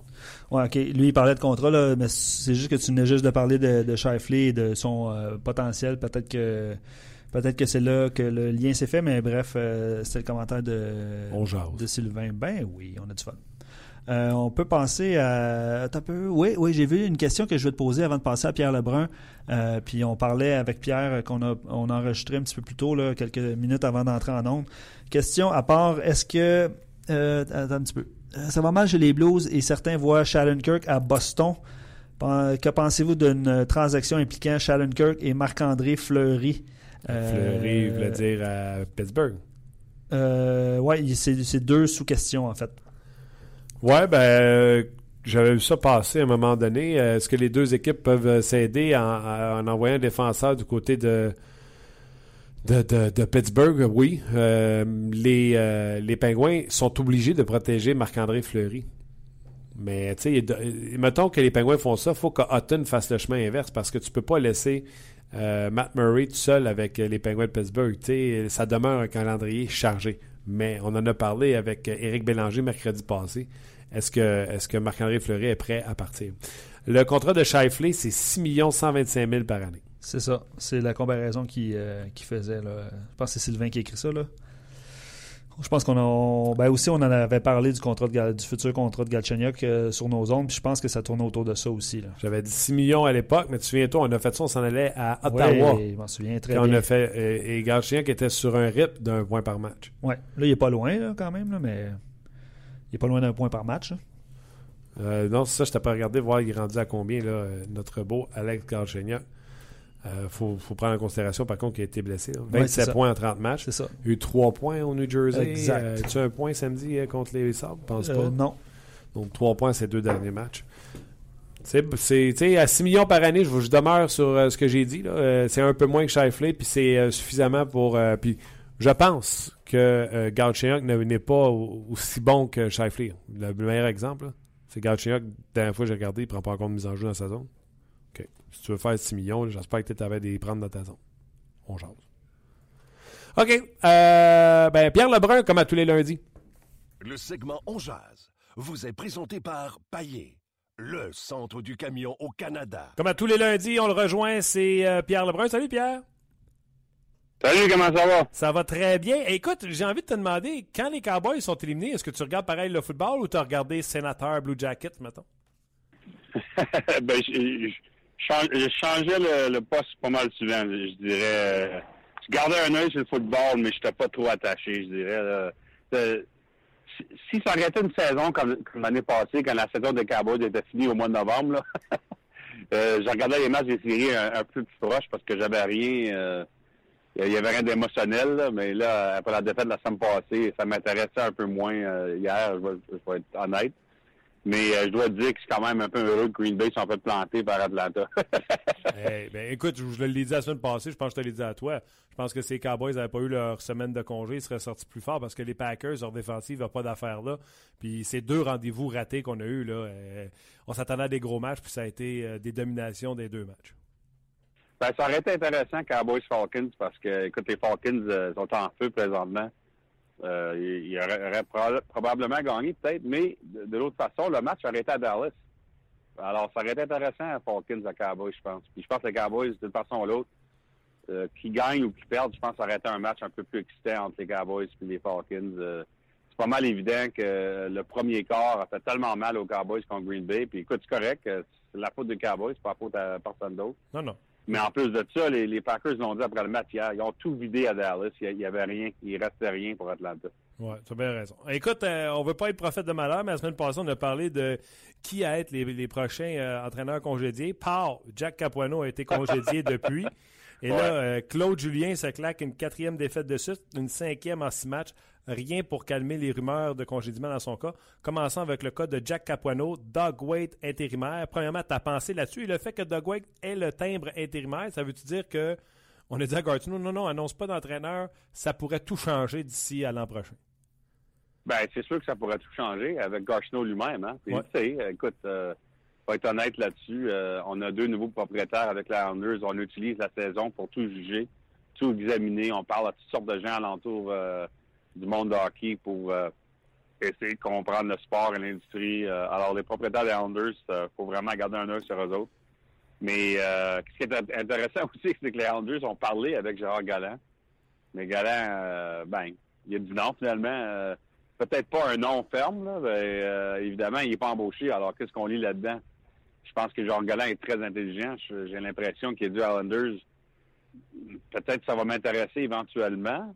Ouais, ok. Lui, il parlait de contrat, là, mais c'est juste que tu venais juste de parler de, de Shifley et de son euh, potentiel. Peut-être que peut-être que c'est là que le lien s'est fait, mais bref, euh, c'était le commentaire de, On de Sylvain. Ben oui, on a du fun. Euh, on peut penser à. Attends un peu. Oui, oui, j'ai vu une question que je vais te poser avant de passer à Pierre Lebrun. Euh, puis on parlait avec Pierre qu'on a, on a enregistré un petit peu plus tôt, là, quelques minutes avant d'entrer en ondes. Question à part, est-ce que. euh, attends un petit peu. Euh, Ça va mal chez les Blues et certains voient Shallenkirk à Boston. Que pensez-vous d'une transaction impliquant Shallenkirk et Marc-André Fleury? Euh, Fleury voulait dire à Pittsburgh. euh, il- c'est deux sous-questions en fait. Ouais, ben, euh, j'avais vu ça passer à un moment donné. Est-ce que les deux équipes peuvent s'aider en, en envoyant un défenseur du côté de, de, Pittsburgh? Oui. Euh, les, euh, les Pingouins sont obligés de protéger Marc-André Fleury. Mais, tu sais, euh, mettons que les Pingouins font ça, il faut que Hutton fasse le chemin inverse parce que tu peux pas laisser euh, Matt Murray tout seul avec euh, les Penguins de Pittsburgh. Tu ça demeure un calendrier chargé. Mais on en a parlé avec euh, Éric Bélanger mercredi passé. Est-ce que, est que Marc-André Fleury est prêt à partir? Le contrat de Shifley, c'est 6 125 000 par année. C'est ça. C'est la comparaison qui, euh, qui faisait. Là. Je pense que c'est Sylvain qui a écrit ça. Là. Je pense qu'on a. on- ben aussi, on en avait parlé du, contrat de du futur contrat de Galchenyuk euh, sur nos ondes. Puis je pense que ça tournait autour de ça aussi. J'avais dit 6 millions à l'époque, mais tu te souviens-toi, on a fait ça, on s'en allait à Ottawa. Ouais, je m'en souviens très on bien. a fait, euh, et Galchien qui était sur un rythme d'un point par match. Ouais. Là, il est pas loin là, quand même, là, mais il est pas loin d'un point par match. Euh, non, c'est ça, je t'ai pas regardé voir il est rendu à combien, là, notre beau Alex Galchenyuk. Il faut, faut prendre en considération, par contre, qu'il a été blessé. là. Ouais, c'est 27 ça. points en 30 matchs. C'est ça. Il a eu 3 points au New Jersey. Exact. Euh, tu as un point samedi euh, contre les Sabres? Je pense Euh, pas? non. Donc, 3 points ces deux derniers matchs. C'est, à 6 millions par année, je, je demeure sur euh, ce que j'ai dit. Euh, c'est un peu moins que Shifley, puis c'est euh, suffisamment pour. euh, puis je pense que euh, Galchenyuk ne- n'est pas au- aussi bon que Shifley. Le meilleur exemple, c'est Galchenyuk. La dernière fois que j'ai regardé, il ne prend pas encore de mise en jeu dans sa zone. OK. Si tu veux faire 6 millions, j'espère que tu avais des prendre dans ta zone. On jase. OK. Euh, ben, Pierre Lebrun, comme à tous les lundis. Le segment On Jazz, vous est présenté par Paillé, le centre du camion au Canada. Comme à tous les lundis, on le rejoint, c'est euh, Pierre Lebrun. Salut Pierre. Salut, comment ça va? Ça va très bien. Écoute, j'ai envie de te demander, quand les Cowboys sont éliminés, est-ce que tu regardes pareil le football ou tu as regardé Sénateur Blue Jacket, mettons? ben, je, je changeais le, poste pas mal souvent, je dirais. euh, Je gardais un œil sur le football, mais je n'étais pas trop attaché, je dirais. Euh, Si, si ça été une saison comme, l'année passée, quand la saison des Cowboys était finie au mois de novembre, là, euh, je regardais les matchs des séries un, un peu plus proche parce que j'avais rien. euh, il y avait rien d'émotionnel, mais là, après la défaite de la semaine passée, ça m'intéressait un peu moins hier, je je vais être honnête. Mais euh, je dois te dire que je suis quand même un peu heureux que Green Bay soit fait planter par Atlanta. Eh, ben, écoute, je, je l'ai dit la semaine passée, je pense que je te l'ai dit à toi. Je pense que si les Cowboys n'avaient pas eu leur semaine de congé, ils seraient sortis plus fort parce que les Packers, leur défensive, n'ont pas d'affaires là. Puis ces deux rendez-vous ratés qu'on a eus, là, euh, on s'attendait à des gros matchs, puis ça a été euh, des dominations des deux matchs. Ben, ça aurait été intéressant Cowboys Falcons parce que, écoute, les Falcons sont en feu présentement. Euh, auraient proba- probablement gagné, peut-être, mais de, l'autre façon, le match aurait été à Dallas. Alors, ça aurait été intéressant à Falcons à Cowboys, je pense. Puis je pense que les Cowboys, d'une façon ou l'autre, euh, qui gagnent ou qui perdent, je pense que ça aurait été un match un peu plus excitant entre les Cowboys et les Falcons. Euh, c'est pas mal évident que le premier quart a fait tellement mal aux Cowboys contre Green Bay. Puis écoute, c'est correct, c'est la faute des Cowboys, c'est pas la faute à personne d'autre. Non, non. Mais en plus de ça, les, les Packers l'ont dit après le match hier. Ils ont tout vidé à Dallas. Il n'y avait rien. Il restait rien pour Atlanta. Ouais, tu as bien raison. Écoute, euh, on veut pas être prophète de malheur, mais la semaine passée, on a parlé de qui à être les, les prochains euh, entraîneurs congédiés. Par Jack Capuano a été congédié depuis. Et là, euh, Claude Julien se claque une quatrième défaite de suite, une cinquième en six matchs. Rien pour calmer les rumeurs de congédiement dans son cas. Commençons avec le cas de Jack Capuano, Doug Waite intérimaire. Premièrement, ta pensée là-dessus. Et le fait que Doug Waite ait le timbre intérimaire, ça veut-tu dire que on a dit à Gartino, non, non, annonce pas d'entraîneur, ça pourrait tout changer d'ici à l'an prochain? Ben, c'est sûr que ça pourrait tout changer avec Garchino lui-même. Hein? Puis, Ouais. écoute, euh, faut être honnête là-dessus. euh, on a deux nouveaux propriétaires avec les Islanders. On utilise la saison pour tout juger, tout examiner. On parle à toutes sortes de gens alentour euh, du monde de hockey pour euh, essayer de comprendre le sport et l'industrie. Euh, alors, les propriétaires des Islanders, il faut vraiment garder un œil sur eux autres. Mais euh, ce qui est int- intéressant aussi, c'est que les Islanders ont parlé avec Gérard Galland. Mais Galland, euh, ben, il a dit non finalement. Euh, Peut-être pas un nom ferme, là, mais euh, évidemment, il n'est pas embauché. Alors, qu'est-ce qu'on lit là-dedans? Je pense que Gérard Galland est très intelligent. J'ai l'impression qu'il est du Islanders. Peut-être que ça va m'intéresser éventuellement.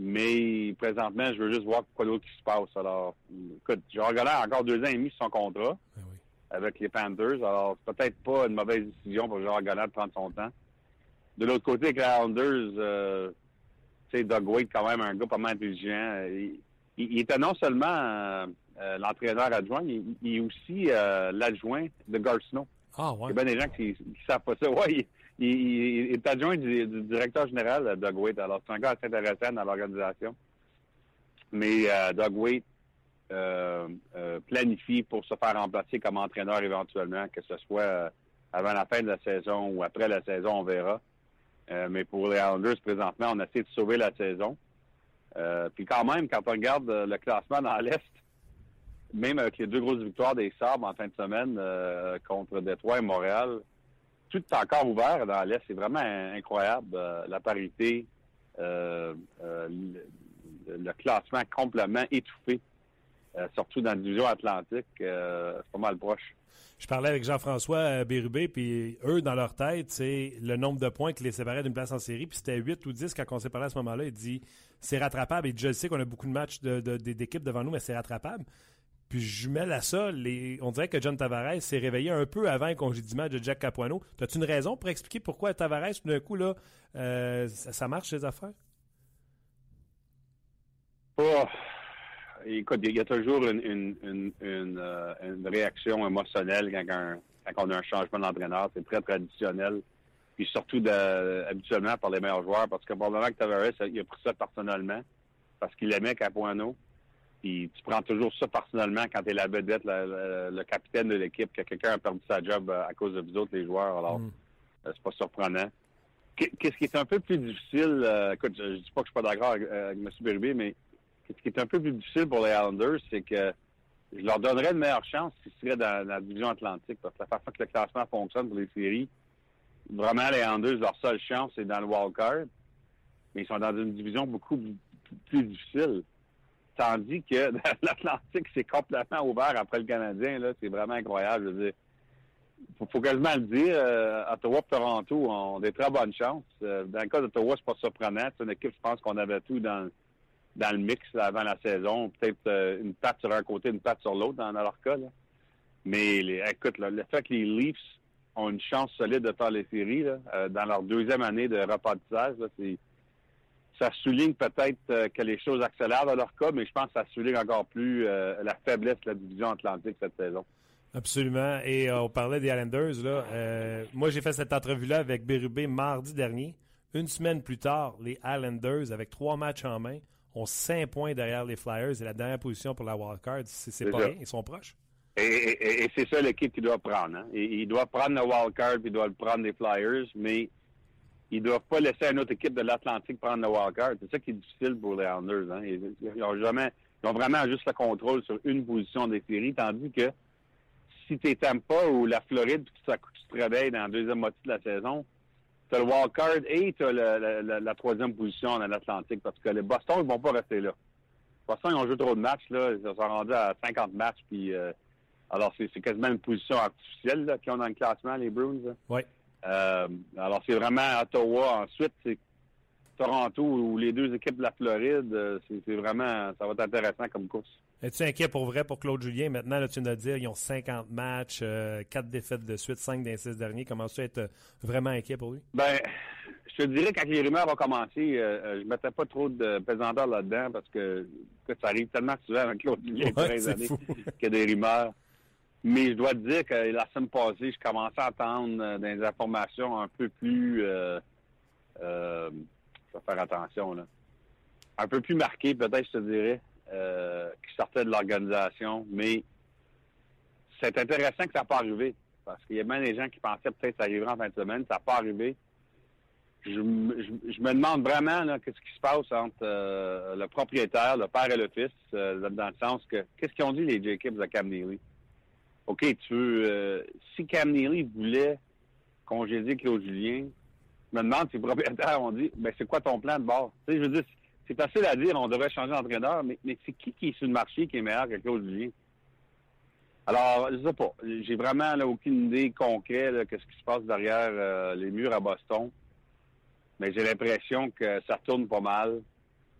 Mais présentement, je veux juste voir quoi d'autre qui se passe. Alors, écoute, Gérard a encore deux ans et demi sur son contrat Ben oui. avec les Panthers. Alors, c'est peut-être pas une mauvaise décision pour Gérard de prendre son temps. De l'autre côté, avec les Islanders, euh, tu sais, Doug Waite, quand même, un gars pas mal intelligent. Il, il- il était non seulement euh, euh, l'entraîneur adjoint, il, il est aussi euh, l'adjoint de Garcino. Ah, Il ouais. y a bien des gens qui ne savent pas ça. Ouais, il, est adjoint du, directeur général, Doug Waite. Alors, c'est un gars assez intéressant dans l'organisation. Mais euh, Doug Waite euh, euh, planifie pour se faire remplacer comme entraîneur éventuellement, que ce soit avant la fin de la saison ou après la saison, on verra. Mais pour les Islanders, présentement, on essaie de sauver la saison. Puis quand même, quand on regarde le classement dans l'Est, même avec les deux grosses victoires des Sabres en fin de semaine contre Détroit et Montréal, tout est encore ouvert dans l'Est. C'est vraiment in- incroyable. euh, la parité, euh, euh, le, classement complètement étouffé, surtout dans la division atlantique. c'est pas mal proche. Je parlais avec Jean-François Bérubé, puis eux, dans leur tête, c'est le nombre de points qui les séparait d'une place en série, puis c'était 8 ou 10 quand on s'est parlé à ce moment-là. Il dit c'est rattrapable. Et je sais qu'on a beaucoup de matchs d'équipes devant nous, mais c'est rattrapable. Puis je jumelle à ça, les, on dirait que John Tavares s'est réveillé un peu avant le congédiement de Jack Capuano. As-tu une raison pour expliquer pourquoi Tavares, tout d'un coup, là, euh, ça, marche, ces affaires? Oh, écoute, il y a toujours une, une, une, euh, réaction émotionnelle quand, quand on a un changement d'entraîneur. C'est très traditionnel. Puis surtout habituellement par les meilleurs joueurs, parce que probablement que Tavares, il a pris ça personnellement, parce qu'il aimait Capuano. Puis tu prends toujours ça personnellement quand tu es la vedette, la- la- le capitaine de l'équipe, que quelqu'un a perdu sa job euh, à cause de vous autres, les joueurs. Alors, Mm. c'est pas surprenant. Qu'est- Qu'est-ce qui est un peu plus difficile, euh, écoute, je, je dis pas que je suis pas d'accord avec, avec M. Berube, mais ce qui est un peu plus difficile pour les Islanders, c'est que je leur donnerais une meilleure chance s'ils seraient dans, la division atlantique. Parce que la façon que le classement fonctionne pour les séries, vraiment, les Anders, leur seule chance, c'est dans le wild card. Mais ils sont dans une division beaucoup plus difficile. Tandis que l'Atlantique, c'est complètement ouvert après le Canadien. Là, c'est vraiment incroyable. Je veux dire, faut, quasiment le dire. Euh, Ottawa et Toronto ont des très bonnes chances. Euh, dans le cas d'Ottawa, c'est pas surprenant. C'est une équipe, je pense qu'on avait tout dans, dans le mix avant la saison. Peut-être euh, une patte sur un côté, une patte sur l'autre dans, leur cas. Mais écoute, le fait que les Leafs ont une chance solide de faire les séries dans leur deuxième année de repartissage, c'est ça souligne peut-être euh, que les choses accélèrent dans leur cas, mais je pense que ça souligne encore plus euh, la faiblesse de la division atlantique cette saison. Absolument. Et euh, on parlait des Islanders. Là. moi, j'ai fait cette entrevue-là avec Bérubé mardi dernier. Une semaine plus tard, les Islanders, avec trois matchs en main, ont cinq points derrière les Flyers et la dernière position pour la wildcard. C'est pas rien. Ils sont proches. Et, c'est ça l'équipe qui doit prendre. Hein. il doit prendre le wildcard puis il doit le prendre les Flyers, mais ils doivent pas laisser une autre équipe de l'Atlantique prendre le wildcard. C'est ça qui est difficile pour les Islanders. Hein. Ils, ont jamais, ils ont vraiment juste le contrôle sur une position des séries, tandis que si tu pas ou la Floride, puis tu, tu te réveilles dans la deuxième moitié de la saison, tu as le wildcard et tu as la, troisième position dans l'Atlantique, parce que les Boston, ils vont pas rester là. Boston, ils ont joué trop de matchs, là. Ils sont rendus à 50 matchs, puis euh, alors c'est quasiment une position artificielle qu'ils ont dans le classement, les Bruins. Oui. Euh, alors, c'est vraiment Ottawa. Ensuite, c'est Toronto ou les deux équipes de la Floride. Euh, c'est vraiment, ça va être intéressant comme course. Es-tu inquiet pour vrai pour Claude Julien? Maintenant, là, tu viens de dire, ils ont 50 matchs, 4 euh, défaites de suite, 5 des 6 derniers. Commences-tu à être vraiment inquiet pour lui? Ben, je te dirais, quand les rumeurs vont commencer, je ne mettais pas trop de pesanteur là-dedans parce que, ça arrive tellement souvent avec Claude Julien ouais, qu'il y a des rumeurs. Mais je dois te dire que la semaine passée, je commençais à entendre euh, des informations un peu plus... Euh, euh, je vais faire attention, là. Un peu plus marquées, peut-être, je te dirais, euh, qui sortaient de l'organisation. Mais c'est intéressant que ça n'a pas arrivé. Parce qu'il y a même des gens qui pensaient peut-être que ça arriverait en fin de semaine. Ça n'a pas arrivé. Je, me demande vraiment qu'est-ce qui se passe entre le propriétaire, le père et le fils, dans le sens que qu'est-ce qu'ils ont dit les Jacobs de Cam Neely? OK, tu veux. Euh, si Cam Neely voulait congédier Claude Julien, je me demande si les propriétaires ont dit ben c'est quoi ton plan de bord? Tu sais, je veux dire, c'est facile à dire, on devrait changer d'entraîneur, mais, mais c'est qui qui est sur le marché qui est meilleur que Claude Julien? Alors, je sais pas. J'ai vraiment aucune idée concrète de ce qui se passe derrière euh, les murs à Boston. Mais j'ai l'impression que ça tourne pas mal.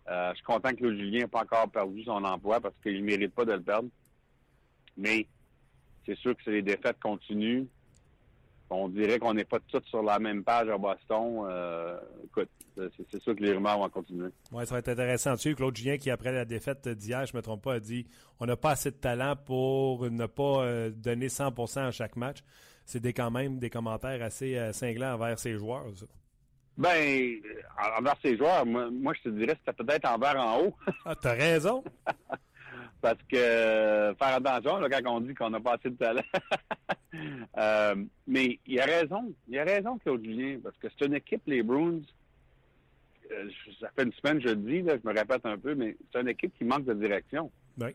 Euh, je suis content que Claude Julien n'ait pas encore perdu son emploi parce qu'il ne mérite pas de le perdre. Mais c'est sûr que c'est les défaites continuent. On dirait qu'on n'est pas tous sur la même page à Boston. Euh, écoute, c'est sûr que les rumeurs vont continuer. Oui, ça va être intéressant dessus. Claude Julien, qui après la défaite d'hier, je ne me trompe pas, a dit on n'a pas assez de talent pour ne pas euh, donner 100% à chaque match. C'est quand même des commentaires assez euh, cinglants envers ses joueurs. Ben, envers ses joueurs, moi, je te dirais que c'était peut-être envers en haut. ah, t'as raison. Parce que euh, faire attention là, quand on dit qu'on n'a pas assez de talent. Euh, mais il a raison. Il a raison, Claude Julien, parce que c'est une équipe, les Bruins. Euh, ça fait une semaine, je le dis, là, je me répète un peu, mais c'est une équipe qui manque de direction. Oui.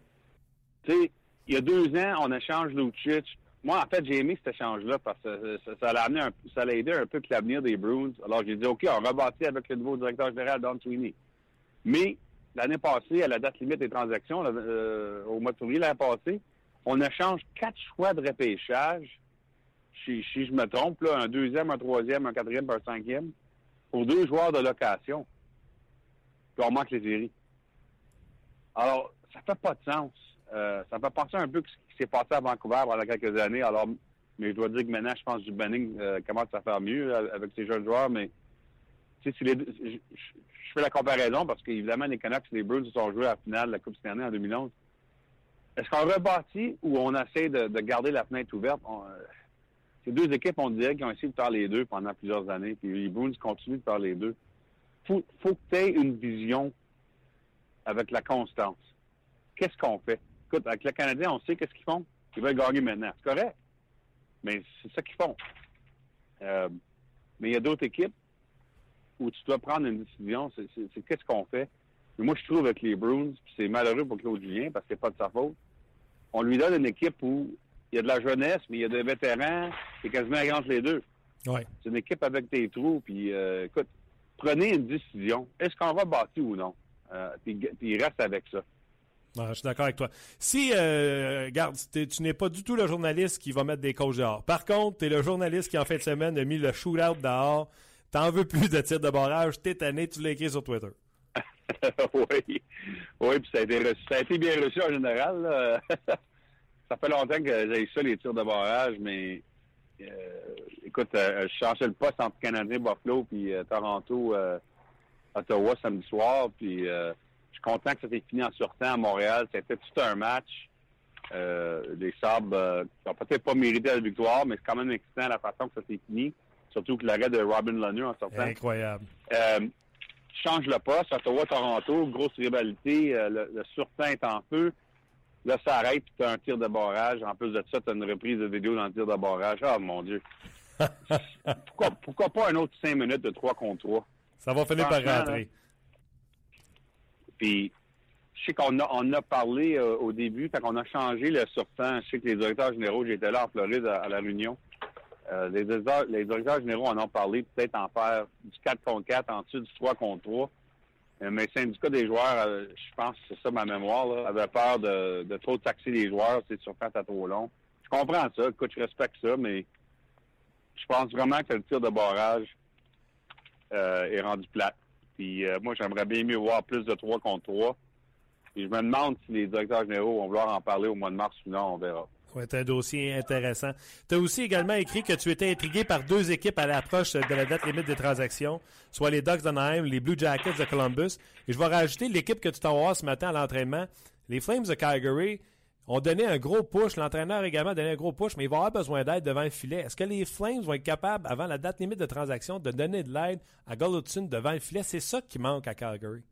Tu sais, il y a deux ans, on échange Lucic. Moi, en fait, j'ai aimé cet échange-là parce que ça, ça, amené un, ça a aidé un peu l'avenir des Bruins. Alors, j'ai dit, OK, on rebâtit avec le nouveau directeur général, Don Sweeney. Mais l'année passée, à la date limite des transactions, euh, au mois de février l'année passée, on échange quatre choix de repêchage, si, je me trompe, là, un deuxième, un troisième, un quatrième, un cinquième, pour deux joueurs de location. Puis on manque les séries. Alors, ça fait pas de sens. Euh, ça fait penser un peu ce qui s'est passé à Vancouver pendant quelques années. Alors, mais je dois dire que maintenant, je pense que du Benning euh, commence à faire mieux avec ces jeunes joueurs, mais si les je, fais la comparaison parce qu'évidemment, les Canucks et les Bruins sont joués à la finale de la Coupe Stanley en 2011. Est-ce qu'on rebâtit ou on essaie de, garder la fenêtre ouverte? Euh, ces deux équipes, on dirait qu'ils ont essayé de faire les deux pendant plusieurs années. Puis les Bruins continuent de faire les deux. Faut, faut que tu aies une vision avec la constance. Qu'est-ce qu'on fait? Écoute, avec le Canadien, on sait qu'est-ce qu'ils font. Ils veulent gagner maintenant. C'est correct. Mais c'est ça qu'ils font. Euh, mais il y a d'autres équipes où tu dois prendre une décision, c'est qu'est-ce qu'on fait? moi, je trouve avec les Bruins, c'est malheureux pour Claude Julien parce que c'est pas de sa faute. on lui donne une équipe où il y a de la jeunesse, mais il y a des vétérans, c'est quasiment entre les deux. Ouais. C'est une équipe avec des trous, puis euh, écoute, prenez une décision. Est-ce qu'on va bâtir ou non? Euh, puis, puis reste avec ça. Je suis d'accord avec toi. Si, euh, regarde, tu n'es pas du tout le journaliste qui va mettre des coachs dehors. Par contre, tu es le journaliste qui, en fin de semaine, a mis le shootout dehors. T'en veux plus de tirs de barrage. T'es tanné, tu l'as sur Twitter. oui. Oui, puis ça a été reçu- ça a été bien reçu en général. ça fait longtemps que j'ai eu ça, les tirs de barrage, mais euh, écoute, euh, je changeais le poste entre Canadien, Buffalo, puis euh, Toronto, Ottawa samedi soir, puis je suis content que ça s'est fini en sortant à Montréal. C'était tout un match. Les Sabres n'ont peut-être pas mérité la victoire, mais c'est quand même excitant la façon que ça s'est fini. Surtout que l'arrêt de Robin Lanu en sortant. Incroyable. Euh, change le poste, Ottawa-Toronto, grosse rivalité, euh, le, le surtemps est en feu. Là, ça arrête, puis tu as un tir de barrage. En plus de ça, tu as une reprise de vidéo dans le tir de barrage. Ah, mon Dieu. pourquoi, pourquoi pas un autre cinq minutes de 3 contre 3? Ça va finir par rentrer. Puis, je sais qu'on a, on a parlé euh, au début, quand on a changé le surtemps. Je sais que les directeurs généraux, j'étais là en Floride à, à la réunion. Euh, les, directeurs, généraux en ont parlé, peut-être en faire du 4 contre 4 en dessous du 3 contre 3. Euh, mais le syndicat des joueurs, euh, je pense que c'est ça ma mémoire, avait peur de, trop taxer les joueurs, c'est sur quand trop long. Je comprends ça, écoute, je respecte ça, mais je pense vraiment que le tir de barrage est rendu plate. Puis moi, j'aimerais bien mieux voir plus de 3 contre 3. Puis je me demande si les directeurs généraux vont vouloir en parler au mois de mars ou non, on verra. C'est un dossier intéressant. Tu as aussi également écrit que tu étais intrigué par deux équipes à l'approche de la date limite des transactions, soit les Ducks d'Anaheim, les Blue Jackets de Columbus. Et je vais rajouter l'équipe que tu t'en ce matin à l'entraînement. Les Flames de Calgary ont donné un gros push. L'entraîneur a également donné un gros push, mais il va avoir besoin d'aide devant le filet. Est-ce que les Flames vont être capables, avant la date limite de transaction, de donner de l'aide à Golovkin devant le filet? C'est ça qui manque à Calgary.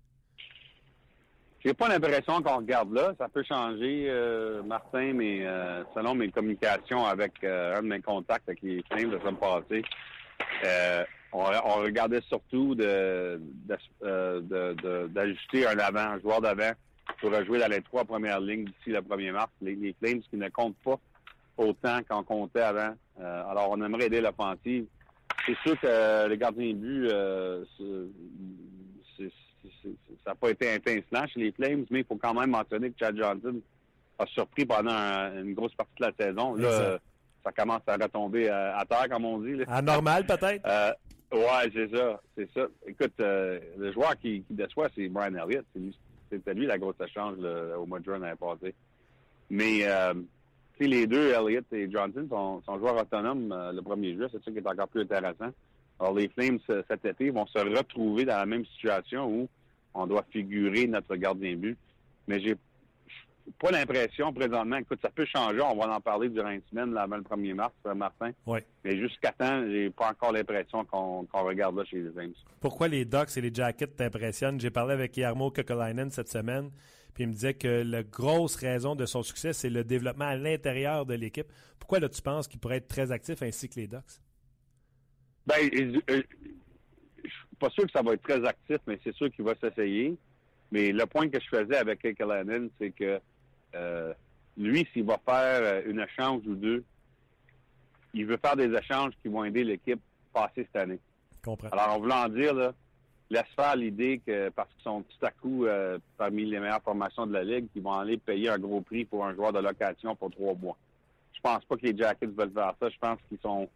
J'ai pas l'impression qu'on regarde là. Ça peut changer, euh, Martin, mais euh, selon mes communications avec euh, un de mes contacts avec les Flames de semaine passée, euh, on, on regardait surtout euh, de- d'ajouter un avant, un joueur d'avant pour jouer dans les trois premières lignes d'ici le 1er mars. Les, les Flames qui ne comptent pas autant qu'on comptait avant. Euh, alors, on aimerait aider l'offensive. C'est sûr que le gardien de but, euh, ça n'a pas été intensément chez les Flames, mais il faut quand même mentionner que Chad Johnson a surpris pendant un- une grosse partie de la saison. Là, euh, ça commence à retomber à, à terre, comme on dit. là. Anormal, peut-être? Euh, ouais, c'est ça, c'est ça. Écoute, euh, le joueur qui, qui déçoit, c'est Brian Elliott. C'est lui- C'était lui la grosse échange là, au mois de juin l'année passée. Mais euh, les deux, Elliott et Johnson, sont, sont joueurs autonomes euh, le 1er juillet. C'est ça qui est encore plus intéressant. Alors, les Flames, ce- cet été, vont se retrouver dans la même situation où on doit figurer notre gardien but. Mais j'ai pas l'impression présentement, écoute, ça peut changer, on va en parler durant une semaine, là, avant le 1er mars, euh, Martin. Oui. Mais jusqu'à temps, j'ai pas encore l'impression qu'on qu'on regarde là chez les Flames. Pourquoi les Ducks et les Jackets t'impressionnent? J'ai parlé avec Yarmo Kokolainen cette semaine, puis il me disait que la grosse raison de son succès, c'est le développement à l'intérieur de l'équipe. Pourquoi là, tu penses qu'il pourrait être très actif ainsi que les Ducks? Ben, euh, je suis pas sûr que ça va être très actif, mais c'est sûr qu'il va s'essayer. Mais le point que je faisais avec Kekalainen, c'est que euh, lui, s'il va faire euh, une échange ou deux, il veut faire des échanges qui vont aider l'équipe passer cette année. Comprends. Alors, en voulant dire, là, laisse faire l'idée que parce qu'ils sont tout à coup euh, parmi les meilleures formations de la Ligue, qu'ils vont aller payer un gros prix pour un joueur de location pour trois mois. Je pense pas que les Jackets veulent faire ça. Je pense qu'ils sont,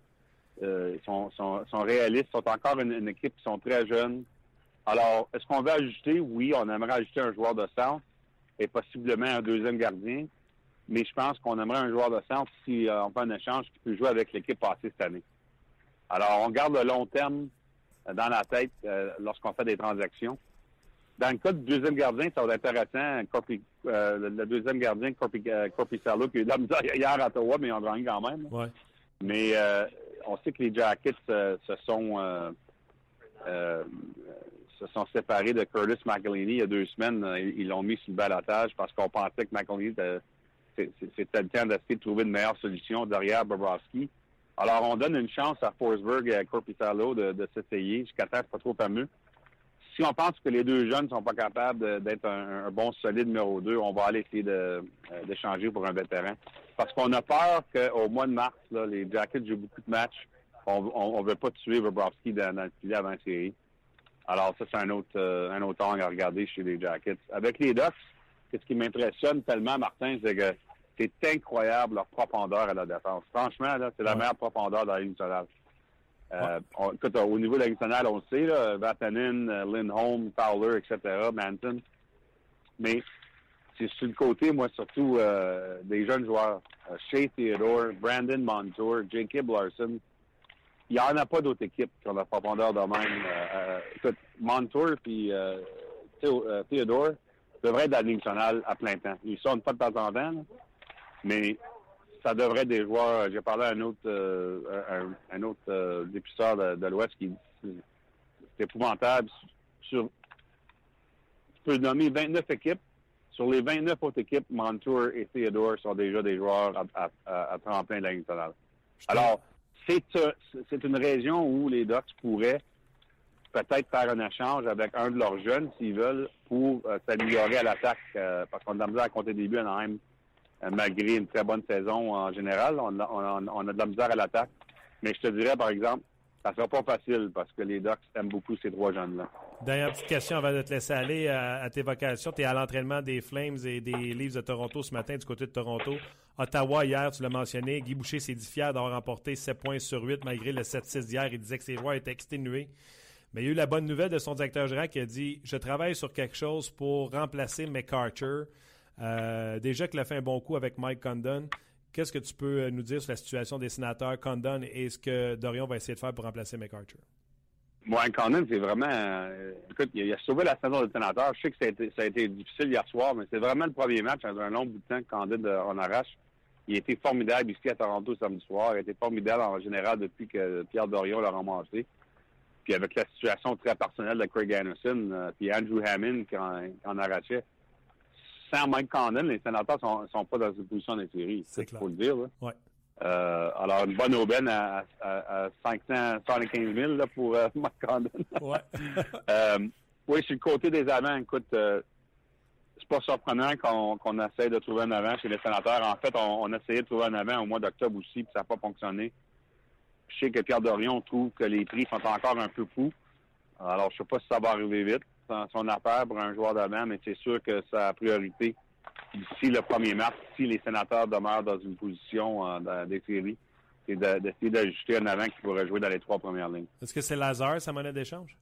euh, sont, sont, sont réalistes, sont encore une, une équipe qui sont très jeunes. Alors, est-ce qu'on veut ajouter? Oui, on aimerait ajouter un joueur de centre et possiblement un deuxième gardien. Mais je pense qu'on aimerait un joueur de centre si euh, on fait un échange qui peut jouer avec l'équipe passée cette année. Alors, on garde le long terme euh, dans la tête euh, lorsqu'on fait des transactions. Dans le cas du deuxième gardien, ça va être intéressant. Corpi- euh, le, deuxième gardien, Corpi, euh, Corpissalo, qui a eu de la misère hier à Ottawa, mais ils ont gagné quand même. Ouais. Mais euh, on sait que les Jackets euh, se sont euh, euh, se sont séparés de Curtis McElhinney il y a deux semaines. Ils l'ont mis sur le balotage parce qu'on pensait que McElhinney c'était le temps d'essayer de trouver une meilleure solution derrière Bobrovsky. Alors, on donne une chance à Forsberg et à Corpissalo de, de s'essayer jusqu'à temps c'est pas trop fameux. si on pense que les deux jeunes sont pas capables d'être un, bon solide numéro 2, on va aller essayer de, d'échanger pour un vétéran. Parce qu'on a peur qu'au mois de mars, là, les Jackets jouent beaucoup de matchs. On ne veut pas tuer Bobrovski dans, dans le filet avant la série. Alors ça, c'est un autre euh, un autre angle à regarder chez les Jackets. Avec les Ducks, ce qui m'impressionne tellement, Martin, c'est que c'est incroyable leur profondeur à la défense. Franchement, là, c'est la meilleure profondeur dans la Ligue nationale. Euh, écoute, au niveau de la Ligue nationale, on le sait, là, Vatanen, euh, Lindholm, Fowler, etc., Manton. Mais c'est sur le côté, moi, surtout euh, des jeunes joueurs. Euh, Shea Theodore, Brandon Montour, Jacob Larson. Il n'y en a pas d'autres équipes qui ont la profondeur de même. Euh, écoute, Montour puis Theodore devraient être dans la nationale à plein temps. Ils sont pas de temps en temps, mais ça devrait être des joueurs. J'ai parlé à un autre, un, autre dépisteur de, l'Ouest qui dit c'est épouvantable. Sur, tu peux nommer 29 équipes sur les 29 autres équipes, Montour et Theodore sont déjà des joueurs à, à, de la nationale. Alors, euh, c'est une région où les Ducks pourraient peut-être faire un échange avec un de leurs jeunes, s'ils veulent, pour euh, s'améliorer à l'attaque. Euh, parce qu'on a de la misère à compter des buts à Anaheim, malgré une très bonne saison en général. On on a de la misère à l'attaque. Mais je te dirais, par exemple, ça sera pas facile parce que les Ducks aiment beaucoup ces trois jeunes-là. Dernière petite question avant de te laisser aller à, tes vocations. Tu es à l'entraînement des Flames et des Leafs de Toronto ce matin du côté de Toronto. Ottawa, hier, tu l'as mentionné, Guy Boucher s'est dit fier d'avoir remporté 7 points sur 8 malgré le 7-6 d'hier. Il disait que ses joueurs étaient exténués. Mais il y a eu la bonne nouvelle de son directeur général qui a dit Je travaille sur quelque chose pour remplacer McArthur. Euh, déjà qu'il a fait un bon coup avec Mike Condon. Qu'est-ce que tu peux euh, nous dire sur la situation des sénateurs Condon et ce que Dorion va essayer de faire pour remplacer McArthur? Moi, Condon, c'est vraiment. Euh, écoute, il a sauvé la saison des sénateurs. Je sais que ça a, été, difficile hier soir, mais c'est vraiment le premier match après un long bout de temps que Condon euh, en arrache. Il a été formidable ici à Toronto samedi soir. Il a été formidable en général depuis que Pierre Dorion l'a ramassé. Puis avec la situation très personnelle de Craig Anderson, puis Andrew Hammond qui en arrachait sans Mike Condon, les sénateurs sont, sont pas dans une position d'intérim. C'est il faut le dire. Euh, alors, une bonne aubaine à, à, à 575 000 là, pour euh, Mike Condon. ouais. euh, oui, sur le côté des avants, écoute, c'est pas surprenant qu'on qu'on essaie de trouver un avant chez les sénateurs. En fait, on, on a essayé de trouver un avant au mois d'octobre aussi, puis ça n'a pas fonctionné. Je sais que Pierre Dorion trouve que les prix sont encore un peu fous. Alors, je sais pas si ça va arriver vite son affaire pour un joueur d'avant, mais c'est sûr que sa priorité d'ici le 1er mars, si les sénateurs demeurent dans une position euh, des séries, c'est d'essayer d'ajuster un avant qui pourrait jouer dans les trois premières lignes. Est-ce que c'est Lazare, sa monnaie d'échange?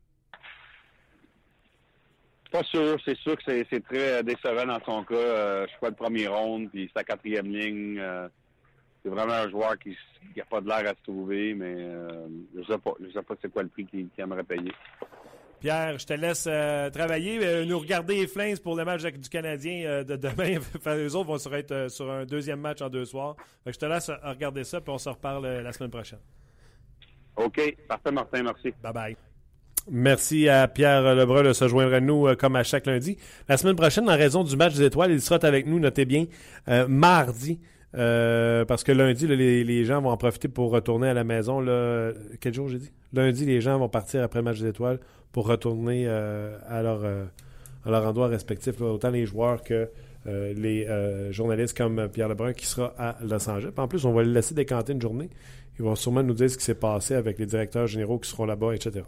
Pas sûr. C'est sûr que c'est très décevant dans son cas. Euh, je crois le premier round, puis sa quatrième ligne. Euh, c'est vraiment un joueur qui n'a pas de l'air à se trouver, mais je ne sais pas. Je sais pas c'est quoi le prix qu'il aimerait payer. Pierre, je te laisse euh, travailler, euh, nous regarder les Flames pour le match du Canadien euh, de demain. les autres vont être sur un deuxième match en deux soirs. je te laisse regarder ça, puis on se reparle la semaine prochaine. OK. Parfait, Martin. Merci. Bye-bye. Merci à Pierre Lebrun de se joindre à nous comme à chaque lundi. La semaine prochaine, en raison du match des étoiles, il sera avec nous, notez bien, mardi. parce que lundi, les, gens vont en profiter pour retourner à la maison. Là, quel jour j'ai dit? Lundi, les gens vont partir après le match des étoiles pour retourner euh, à, leur, euh, à leur endroit respectif, autant les joueurs que euh, les journalistes comme Pierre Lebrun qui sera à Los Angeles. en plus, on va le laisser décanter une journée. Ils vont sûrement nous dire ce qui s'est passé avec les directeurs généraux qui seront là-bas, etc.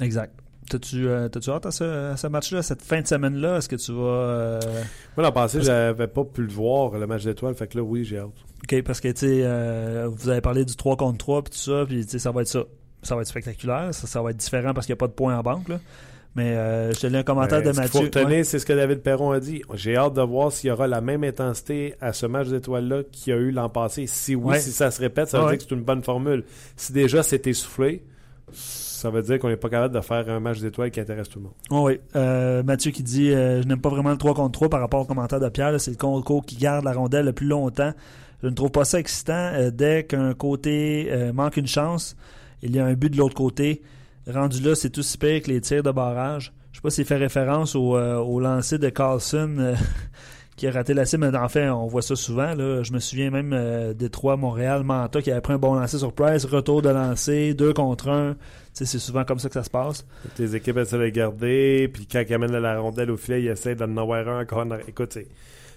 Exact. T'as-tu hâte à ce, match-là, cette fin de semaine-là? Est-ce que tu vas. Moi, l'an passé, j'avais pas pu le voir, le match d'étoiles. Fait que là, oui, j'ai hâte. OK, parce que, tu sais, vous avez parlé du 3 contre 3 puis tout ça, puis, tu sais, ça va être ça ça va être spectaculaire. Ça, va être différent parce qu'il n'y a pas de points en banque. Mais euh, je te lis un commentaire de Mathieu. Faut retenir, c'est ce que David Perron a dit. J'ai hâte de voir s'il y aura la même intensité à ce match d'étoiles-là qu'il y a eu l'an passé. Si oui, si ça se répète, ça veut dire que c'est une bonne formule. Si déjà c'est essoufflé, ça veut dire qu'on n'est pas capable de faire un match d'étoiles qui intéresse tout le monde. oui. Euh, Mathieu qui dit euh, Je n'aime pas vraiment le 3 contre 3 par rapport au commentaire de Pierre. C'est le concours qui garde la rondelle le plus longtemps. Je ne trouve pas ça excitant. dès qu'un côté manque une chance, il y a un but de l'autre côté. Rendu là, c'est tout pire que les tirs de barrage. Je sais pas s'il fait référence au, euh, lancer de Carlson euh, qui a raté la cible. En fait, on voit ça souvent. Là. Je me souviens même euh, Détroit, Montréal, Manta qui avait pris un bon lancer sur Price, retour de lancer, deux contre un. Tu sais, c'est souvent comme ça que ça se passe. Toutes les équipes essaient de garder, puis quand ils amènent la rondelle au filet, ils essaient d'en avoir un encore. Écoute, c'est,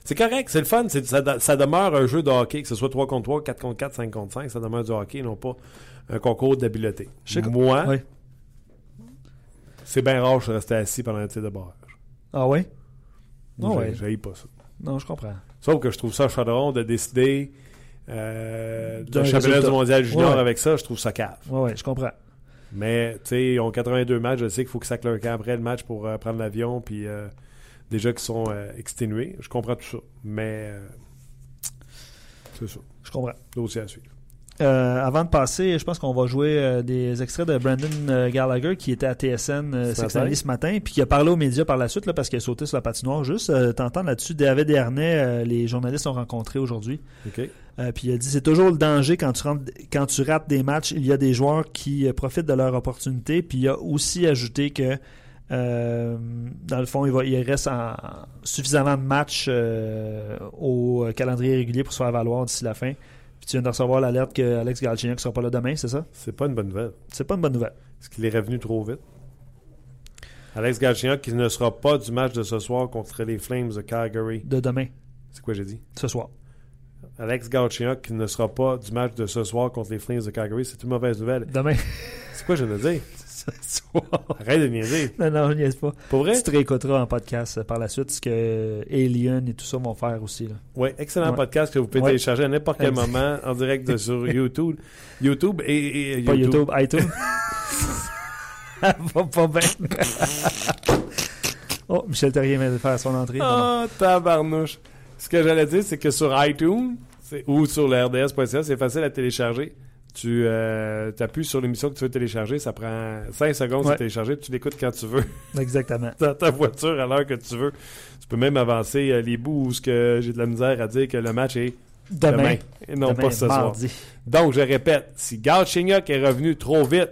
c'est correct, c'est le fun. ça, ça demeure un jeu de hockey, que ce soit 3 contre 3, 4 contre 4, 5 contre 5. Ça demeure du hockey, non pas un concours d'habileté. Moi, Oui. c'est bien rare que je restais assis pendant un tir de barrage. Ah oui? Moi, Ah j'ai- ouais. pas ça. Non, je comprends. Sauf que je trouve ça chaudron de décider euh, d'un championnat du mondial junior Ouais. avec ça. Je trouve ça cave. Oui, oui, je comprends. Mais, tu sais, ils ont 82 matchs. Je sais qu'il faut qu'ils sacent leur camp après le match pour euh, prendre l'avion. Puis, euh, déjà qu'ils sont euh, exténués. Je comprends tout ça. Mais, euh, c'est ça. Je comprends. Dossier à suivre. Euh, avant de passer, je pense qu'on va jouer euh, des extraits de Brandon euh, Gallagher qui était à TSN Ce matin. année ce matin, puis qui a parlé aux médias par la suite là, parce qu'il a sauté sur la patinoire. Juste t'entendre là-dessus, David Dernay, les journalistes ont rencontré aujourd'hui. Puis il a dit c'est toujours le danger quand tu rentres, quand tu rates des matchs. Il y a des joueurs qui profitent de leur opportunité. Puis il a aussi ajouté que euh, dans le fond, il, va, il reste en- suffisamment de matchs euh, au calendrier régulier pour se faire valoir d'ici la fin. Puis tu viens de recevoir l'alerte que Alex Galchenyuk ne sera pas là demain, c'est ça? C'est pas une bonne nouvelle. C'est pas une bonne nouvelle. Est-ce qu'il est revenu trop vite? Alex Galchenyuk qui ne sera pas du match de ce soir contre les Flames de Calgary. De demain, C'est quoi j'ai dit? ce soir. Alex Galchenyuk qui ne sera pas du match de ce soir contre les Flames de Calgary. C'est une mauvaise nouvelle. Demain, C'est quoi je viens de dire? ce soir. Arrête de niaiser. Non, non, je niaise pas. Pour vrai? Tu te réécouteras en podcast par la suite ce que Alien et tout ça vont faire aussi. Là. Oui, excellent Ouais. podcast que vous pouvez Ouais. télécharger à n'importe quel moment en direct de- sur YouTube. YouTube et, et Pas YouTube, iTunes. Ça va pas bien. oh, Michel Terrier vient de faire son entrée. Ah, tabarnouche. Ce que j'allais dire, c'est que sur iTunes ou sur le RDS.ca, c'est facile à télécharger. Tu euh, appuies sur l'émission que tu veux télécharger, ça prend 5 secondes Ouais. de télécharger, puis tu l'écoutes quand tu veux, Exactement. dans ta voiture à l'heure que tu veux. Tu peux même avancer euh, les bouts où j'ai de la misère à dire que le match est Demain. demain, et non demain, pas ce soir. Donc, je répète, si Galchenyuk est revenu trop vite,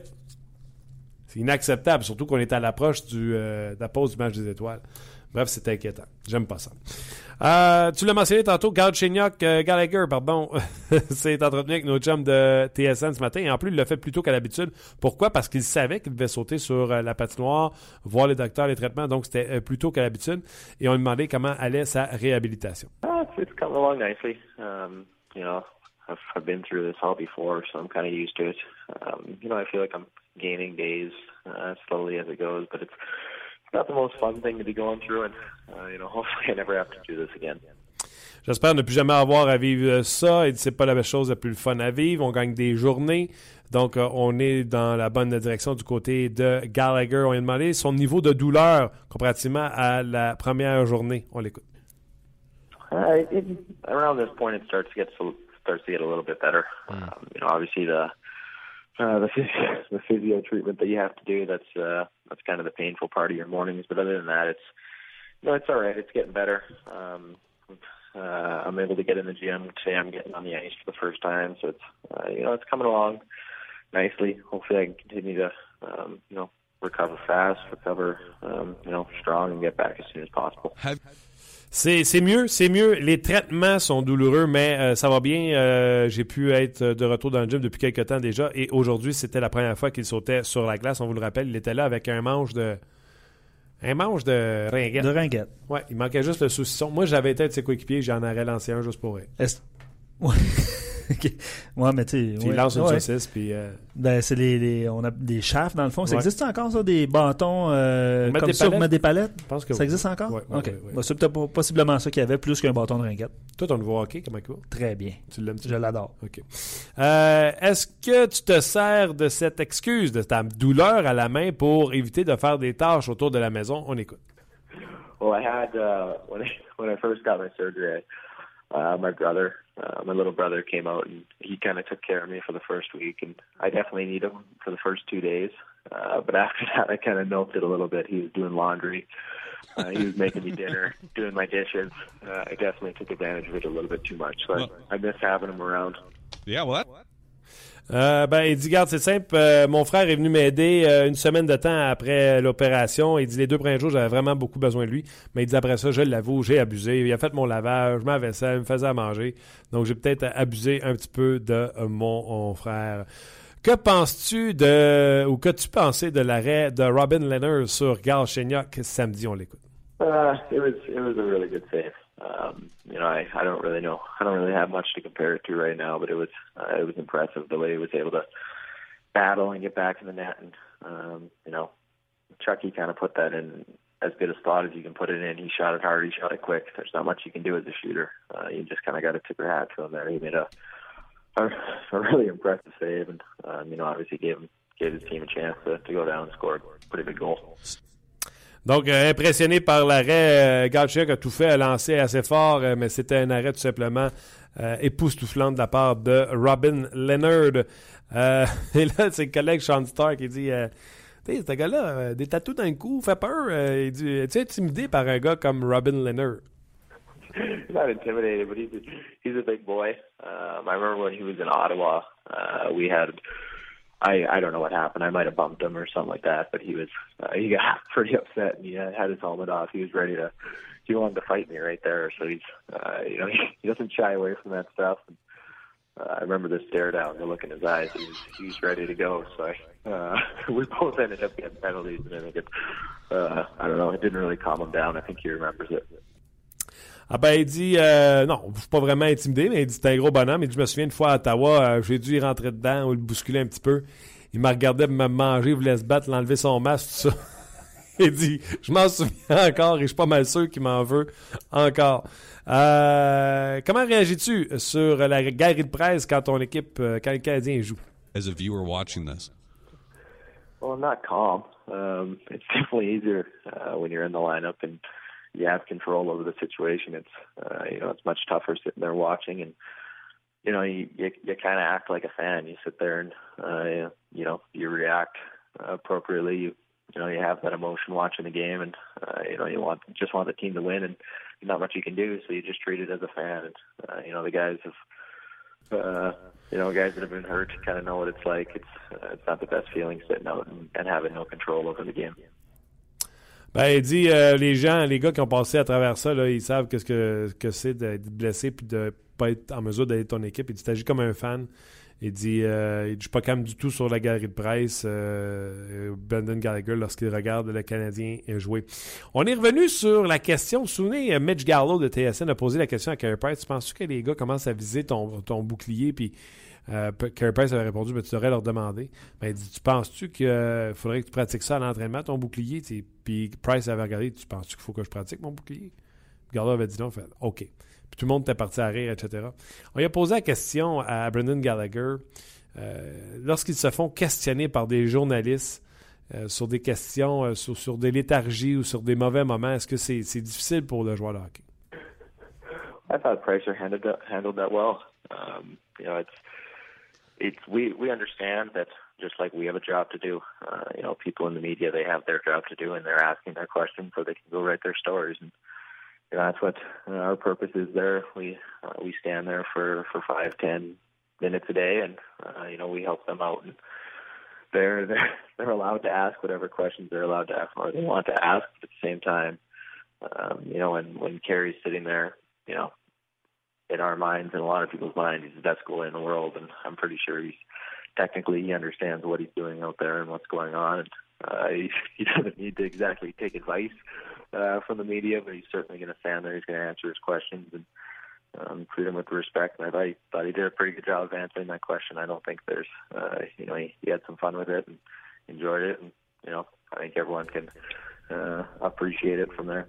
c'est inacceptable, surtout qu'on est à l'approche du, euh, de la pause du match des étoiles. Bref, c'est inquiétant. J'aime pas ça. Euh, tu l'as mentionné tantôt, Galchenyuk, euh, Gallagher, pardon, s'est entretenu avec nos chums de TSN ce matin. Et en plus, il l'a fait plus tôt qu'à l'habitude. Pourquoi? Parce qu'il savait qu'il devait sauter sur euh, la patinoire, voir les docteurs, les traitements. Donc, c'était plus tôt qu'à l'habitude. Et on lui demandait comment allait sa réhabilitation. Uh, it's, coming along nicely. Um, you know, I've, I've been through this all before, so I'm kind of used to it. Um, you know, I feel like I'm not the most fun thing to be going through, and uh, you know, hopefully I never have to do this again. J'espère ne plus jamais avoir à vivre euh, ça. Et c'est pas la chose la plus fun à vivre. On gagne des journées. Donc, euh, on est dans la bonne direction du côté de Gallagher. On lui a demandé son niveau de douleur comparativement à la première journée. On l'écoute. Uh, around this point, it starts to get starts to get a little bit better. Um, you know, obviously the uh, the physio, the physio treatment that you have to do that's uh, that's kind of the painful part of your mornings. But other than that, it's no, it's all right. It's getting better. Um, uh, I'm able to get in the gym today. I'm getting on the ice for the first time, so it's uh, you know it's coming along nicely. Hopefully, I can continue to um, you know recover fast, recover um, you know strong, and get back as soon as possible. C'est c'est mieux, c'est mieux. Les traitements sont douloureux, mais euh, ça va bien. Euh, J'ai pu être de retour dans le gym depuis quelques temps déjà. Et aujourd'hui, c'était la première fois qu'il sautait sur la glace. On vous le rappelle, il était là avec un manche de. Un manche de ringuette. De ringuette. Ouais, il manquait juste le saucisson. Moi, j'avais été de ses coéquipiers, j'en aurais lancé un juste pour elle. Est-ce- Ouais. Ouais, mais tu sais. Puis ouais. lance une Ouais. saucisse, puis. euh, Ben, c'est les, les- on a des chafs dans le fond. Ça Ouais. existe encore ça, des bâtons euh, comme des ça des palettes? je pense que Ça oui. existe encore? Ouais, ok. ouais, ouais. Ben, c'est peut-être possiblement ça qu'il y avait plus qu'un bâton de ringuette. Toi, ton nouveau hockey, comment il va? Très bien. Tu l'aimes Je l'adore. OK. Euh, Est-ce que tu te sers de cette excuse, de ta douleur à la main pour éviter de faire des tâches autour de la maison? On écoute. Well, I had uh, when I when I first got my surgery, I, uh, my brother, uh, my little brother, came out and he kind of took care of me for the first week, and I definitely need him for the first two days. Uh, but after that, I kind of milked it a little bit. He was doing laundry, uh, he was making me dinner, doing my dishes. Uh, I definitely took advantage of it a little bit too much. So I, I miss having him around. Yeah, what? Euh, ben, il dit, garde, c'est simple. euh, mon frère est venu m'aider euh, une semaine de temps après l'opération. Il dit, les deux premiers jours, j'avais vraiment beaucoup besoin de lui. Mais il dit, après ça, je l'avoue, j'ai abusé. Il a fait mon lavage, ma vaisselle, il me faisait à manger. Donc, j'ai peut-être abusé un petit peu de mon, frère. Que penses-tu de, ou qu'as-tu pensé de l'arrêt de Robin Leonard sur Gal Chenyok samedi? On l'écoute. Uh, it was it was. Um, you know, I, I don't really know. I don't really have much to compare it to right now, but it was uh, it was impressive the way he was able to battle and get back in the net. And um, you know, Chucky kind of put that in as good a spot as you can put it in. He shot it hard. He shot it quick. There's not much you can do as a shooter. Uh, you just kind of got to tip your hat to him there. He made a a, a really impressive save, and um, you know, obviously gave him gave his team a chance to, to go down and score a pretty big goal. Donc, euh, impressionné par l'arrêt, euh, a tout fait, a lancé assez fort, euh, mais c'était un arrêt tout simplement euh, époustouflant de la part de Robin Leonard. Et là, c'est le collègue Sean Stark qui dit Tu ce gars-là, des tatous dans le cou, fait peur. Il dit Es-tu intimidé par un gars comme Robin Leonard Ottawa, I I don't know what happened. I might have bumped him or something like that, but he was uh, he got pretty upset and he had his helmet off. He was ready to he wanted to fight me right there. So he's uh, you know he, he doesn't shy away from that stuff. And, uh, I remember the stare down, the look in his eyes. He was he was ready to go. So I, uh, we both ended up getting penalties, and I think it uh, I don't know it didn't really calm him down. I think he remembers it. Ah ben, il dit, euh, non, je suis pas vraiment intimidé, mais il dit, c'est un gros bonhomme. Il dit, je me souviens une fois à Ottawa, euh, j'ai dû y rentrer dedans ou le bousculer un petit peu. Il m'a regardé me manger, il voulait se battre, l'enlever son masque, tout ça. il dit, je m'en souviens encore et je suis pas mal sûr qu'il m'en veut encore. Euh, comment réagis-tu sur la galerie de presse quand ton équipe, euh, quand le Canadien joue? As a viewer watching this, Well, I'm not calm. Um, it's definitely easier uh, when you're in the lineup and you have control over the situation. It's uh, you know it's much tougher sitting there watching, and you know you you, you kind of act like a fan. You sit there and uh, you know you react appropriately. You you know you have that emotion watching the game, and uh, you know you want just want the team to win, and not much you can do. So you just treat it as a fan. And uh, you know the guys have. Uh, you know, guys that have been hurt kind of know what it's like. It's uh, it's not the best feeling sitting out and, and having no control over the game. Ben, il dit, euh, les gens, les gars qui ont passé à travers ça, ils savent qu'est-ce que, que c'est d'être blessé puis de pas être en mesure d'aider ton équipe. Il dit, t'agis comme un fan. Il dit, euh, il dit, je suis pas calme du tout sur la galerie de presse. Euh, Brendan Gallagher, lorsqu'il regarde le Canadien jouer. On est revenu sur la question. Vous vous souvenez, euh, Mitch Gallo de TSN a posé la question à Carey Price. Tu penses que les gars commencent à viser ton, ton bouclier puis euh, Carey Price avait répondu, mais tu devrais leur demander. Ben, il dit, tu penses-tu qu'il faudrait que tu pratiques ça à l'entraînement, ton bouclier? Puis Price avait regardé, tu penses-tu qu'il faut que je pratique mon bouclier? Gardner avait dit non, OK. Puis tout le monde était parti à rire, etc. On lui a posé la question à Brendan Gallagher euh, lorsqu'ils se font questionner par des journalistes euh, sur des questions, euh, sur, sur des léthargies ou sur des mauvais moments, est-ce que c'est c'est difficile pour le joueur de hockey? I thought Pricer handled that, handled that well. Um, you know, it's it's we we understand that just like we have a job to do. Uh, you know, people in the media they have their job to do, and they're asking their questions so they can go write their stories. And you know, that's what uh, our purpose is. There, we uh, we stand there for for five ten minutes a day, and uh, you know, we help them out. And they're they're they're allowed to ask whatever questions they're allowed to ask or they want to ask. But at the same time, um, you know, when when Carrie's sitting there, you know, in our minds and a lot of people's minds, he's the best goalie in the world, and I'm pretty sure he's technically he understands what he's doing out there and what's going on. And uh, he, he doesn't need to exactly take advice uh, from the media, but he's certainly going to stand there. He's going to answer his questions and um, treat him with respect. And I thought he, thought he did a pretty good job of answering that question. I don't think there's, uh, you know, he, he had some fun with it and enjoyed it, and you know, I think everyone can uh, appreciate it from there.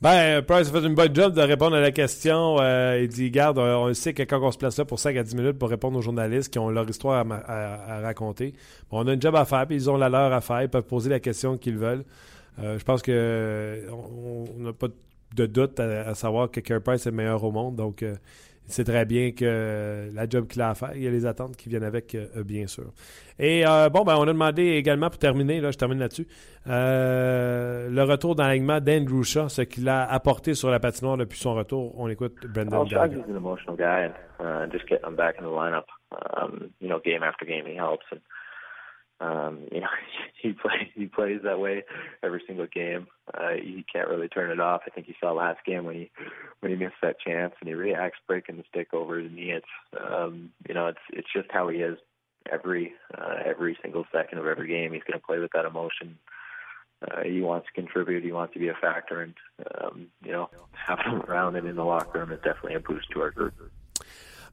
Ben, Price a fait une bonne job de répondre à la question. Euh, il dit, garde, on sait que quand on se place là pour 5 à 10 minutes pour répondre aux journalistes qui ont leur histoire à, à, à raconter, bon, on a une job à faire, puis ils ont la leur à faire, ils peuvent poser la question qu'ils veulent. Euh, je pense que on n'a pas de doute à, à, savoir que Carey Price est le meilleur au monde, donc euh, c'est très bien que la job qu'il a à faire, il y a les attentes qui viennent avec, euh, bien sûr. Et euh, bon, ben, on a demandé également, pour terminer, là, je termine là-dessus, euh, le retour dans l'alignement d'Andrew Shaw, ce qu'il a apporté sur la patinoire depuis son retour. On écout Brendan well, Shaggy's an emotional guy, and uh, just getting him back in the lineup, um, you know, game after game he helps and um, you know, he plays he plays that way every single game. Uh, he can't really turn it off. I think you saw last game when he when he missed that chance and he reacts breaking the stick over his knee. It's um, you know, it's it's just how he is every uh, every single second of every game. He's going to play with that emotion. Uh, he wants to contribute. He wants to be a factor, and um, you know, having him around and in the locker room is definitely a boost to our group.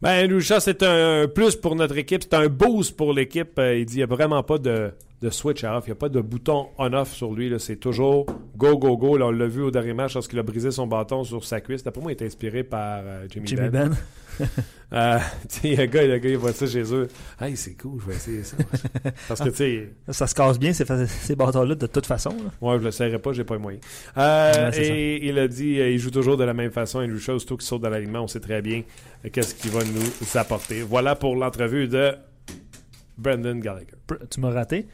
Ben, Andrew Shaw, c'est un plus pour notre équipe. C'est un boost pour l'équipe. Euh, il dit qu'il n'y a vraiment pas de, de switch off. Il n'y a pas de bouton on-off sur lui. C'est toujours go, go, go. Là, on l'a vu au dernier match lorsqu'il a brisé son bâton sur sa cuisse. D'après moi, il est inspiré par euh, Jimmy, Jimmy Ben. Ben. Euh, le gars, le gars, il voit ça chez eux. Hey, c'est cool, je vais essayer ça. Parce que, tu sais, Ça se casse bien, ces, ces bâtons-là, de toute façon. là. Ouais, je le serrais pas, j'ai pas les moyens. Euh, Ouais, et il a dit, euh, il joue toujours de la même façon. Andrew Shaw, surtout qu'il saute dans l'alignement, on sait très bien qu'est-ce qu'il va nous apporter. Voilà pour l'entrevue de Brendan Gallagher. Tu m'as raté.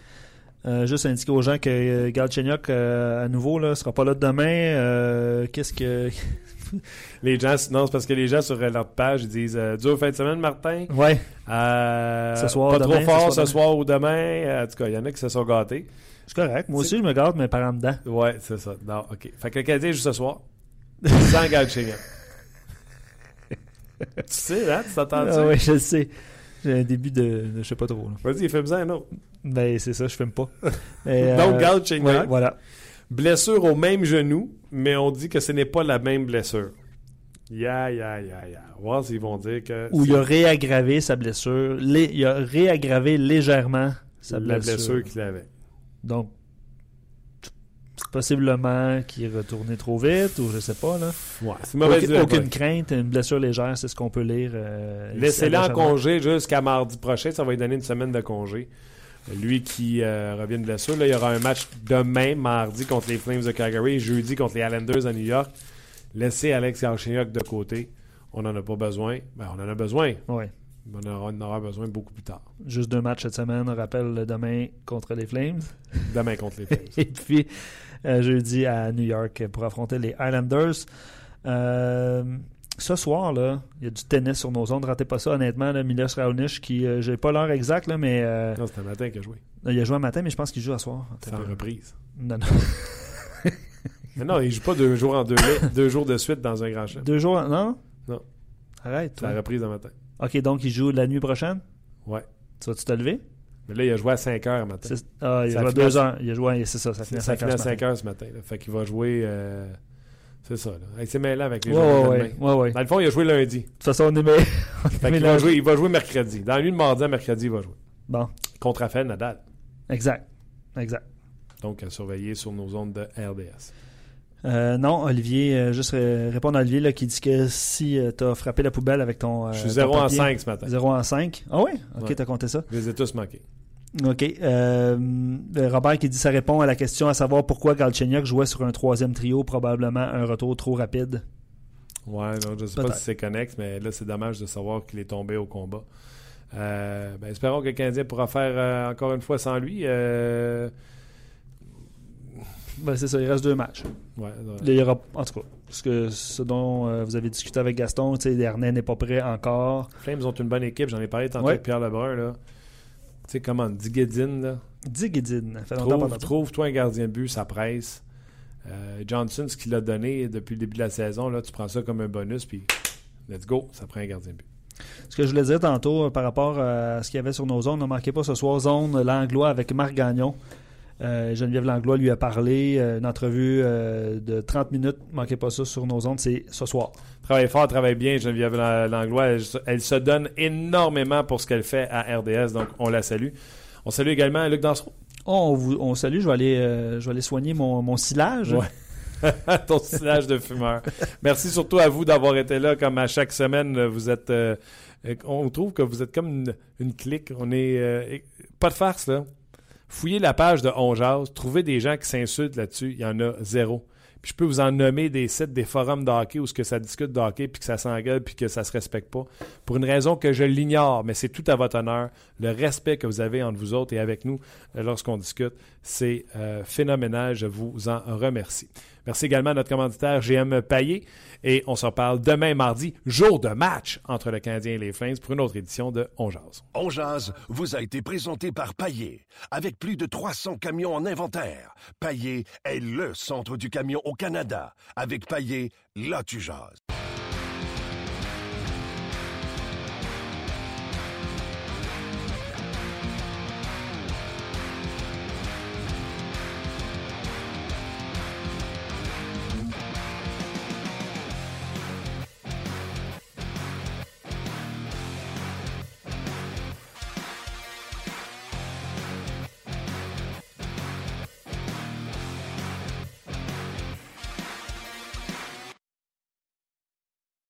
Euh, juste indiquer aux gens que euh, Galchenyuk, euh, à nouveau, là, sera pas là demain. Euh, Qu'est-ce que. Les gens, non, c'est parce que les gens sur leur page, ils disent euh, Dur fin de semaine, Martin? Ouais. Ce soir, pas demain, trop fort ce ce soir, soir ou demain? En tout cas, il y en a qui se sont gâtés. C'est correct. Moi aussi, je me garde, mais par en dedans. Ouais, c'est ça. Non, OK. Fait que le Canadien joue ce soir. Sans Galchenyuk. tu sais, hein? Tu t'entends Ah ouais, je le sais. J'ai un début de, de je sais pas trop. Vas-y, fais-moi un autre. Ben, c'est ça, je filme pas. Mais, Donc, euh, Galchenyuk. ouais, voilà. Blessure au même genou, mais on dit que ce n'est pas la même blessure. Ya, ya, ya, ya. Voir s'ils vont dire que Où il a réaggravé sa blessure. Lé- il a réaggravé légèrement sa la blessure. blessure qu'il avait. Donc, possiblement qu'il est retourné trop vite, ou je sais pas. Là. Ouais, c'est mauvaise Aucune, crainte, une blessure légère, c'est ce qu'on peut lire. euh, Laissez-le en congé jusqu'à mardi prochain. Ça va lui donner une semaine de congé. Lui qui euh, revient de blessure. Là, il y aura un match demain, mardi, contre les Flames de Calgary jeudi contre les Islanders à New York. Laissez Alex Galchenyuk de côté. On n'en a pas besoin. Ben, on en a besoin. On en aura, besoin beaucoup plus tard. Juste deux matchs cette semaine. On rappelle demain contre les Flames. Demain contre les Flames. Et puis, jeudi à New York pour affronter les Islanders. Euh, ce soir, là, il y a du tennis sur nos ondes. Ratez pas ça, honnêtement. Là, Milos Raonic, qui, euh, j'ai pas l'heure exacte, là, mais euh, non, c'était un matin qu'il a joué. il a joué un matin, mais je pense qu'il joue à soir. C'est en reprise. Non, non. Mais non, il joue pas deux jours en deux, deux jours de suite dans un grand chelem. Deux jours, non? Non. Arrête, C'est la reprise de matin. Ok, donc il joue la nuit prochaine? Ouais. Tu vas-tu te lever? Mais là, il a joué à 5 heures matin. Ah, il Ça a joué à finit à- deux heures. Il a joué, à- c'est ça, ça finit à Ça 5 finit à heures. ce 5 matin. heures ce matin. là. Fait qu'il va jouer. euh, C'est ça. Là. C'est mêlant avec les Ouais, joueurs ouais, ouais. Dans le fond, il a joué lundi. De toute façon, on est meilleur. Fait qu'il va jouer, il va jouer mercredi. Dans la nuit de mardi à mercredi, il va jouer. Bon, Contre Raphaël Nadal. exact. Exact. Donc, à surveiller sur nos ondes de RDS. Euh, non, Olivier, euh, juste euh, répondre à Olivier là, qui dit que si tu as frappé la poubelle avec ton. euh, Je suis ton 0 en papier- 5 ce matin. 0 en 5. Ah ouais? Ok, Ouais. t'as compté ça. Je les ai tous manqués. Ok. Euh, euh, Robert qui dit ça répond à la question à savoir pourquoi Galchenyuk jouait sur un troisième trio, probablement un retour trop rapide. Ouais, donc je sais pas si c'est connexe, mais là, c'est dommage de savoir qu'il est tombé au combat. Euh, ben, espérons que le Canadien pourra faire euh, encore une fois sans lui. Ben, c'est ça, il reste deux matchs. ouais, ouais. Là, il y aura, en tout cas, ce, que, ce dont euh, vous avez discuté avec Gaston, tu sais, Dernay n'est pas prêt encore. Flames ont une bonne équipe. J'en ai parlé tantôt Ouais. avec Pierre Lebrun. Là. Tu sais comment, Digedin, là? Trouve, trouve-toi un gardien de but, ça presse. Euh, Johnson, ce qu'il a donné depuis le début de la saison, là, tu prends ça comme un bonus, puis let's go, ça prend un gardien de but. Ce que je voulais dire tantôt euh, par rapport à ce qu'il y avait sur nos zones, ne manquez pas ce soir zone Langlois avec Marc Gagnon. Euh, Geneviève Langlois lui a parlé, euh, une entrevue euh, de 30 minutes, ne manquez pas ça sur nos ondes, c'est ce soir. Travaille fort, travaille bien, Geneviève Langlois. Elle, se- elle se donne énormément pour ce qu'elle fait à RDS, donc on la salue. On salue également Luc Dansereau. Oh, on, vous, on salue, je vais aller, je vais aller soigner mon, mon silage. Ouais. ton stylage de fumeur. Merci surtout à vous d'avoir été là, comme à chaque semaine. Vous êtes, euh, on trouve que vous êtes comme une, une clique. On est euh, pas de farce là. Fouillez la page de On Jase, trouvez des gens qui s'insultent là-dessus. Il y en a zéro. Puis je peux vous en nommer des sites, des forums de hockey où ce que ça discute de puis que ça s'engueule, puis que ça se respecte pas. Pour une raison que je l'ignore, mais c'est tout à votre honneur. Le respect que vous avez entre vous autres et avec nous euh, lorsqu'on discute, c'est euh, phénoménal. Je vous en remercie. Merci également à notre commanditaire GM Paillé. Et on se reparle demain mardi, jour de match entre le Canadien et les Flames pour une autre édition de On Jase. On Jase vous a été présenté par Paillé. Avec plus de 300 camions en inventaire, Paillé est le centre du camion au Canada. Avec Paillé, là tu jases.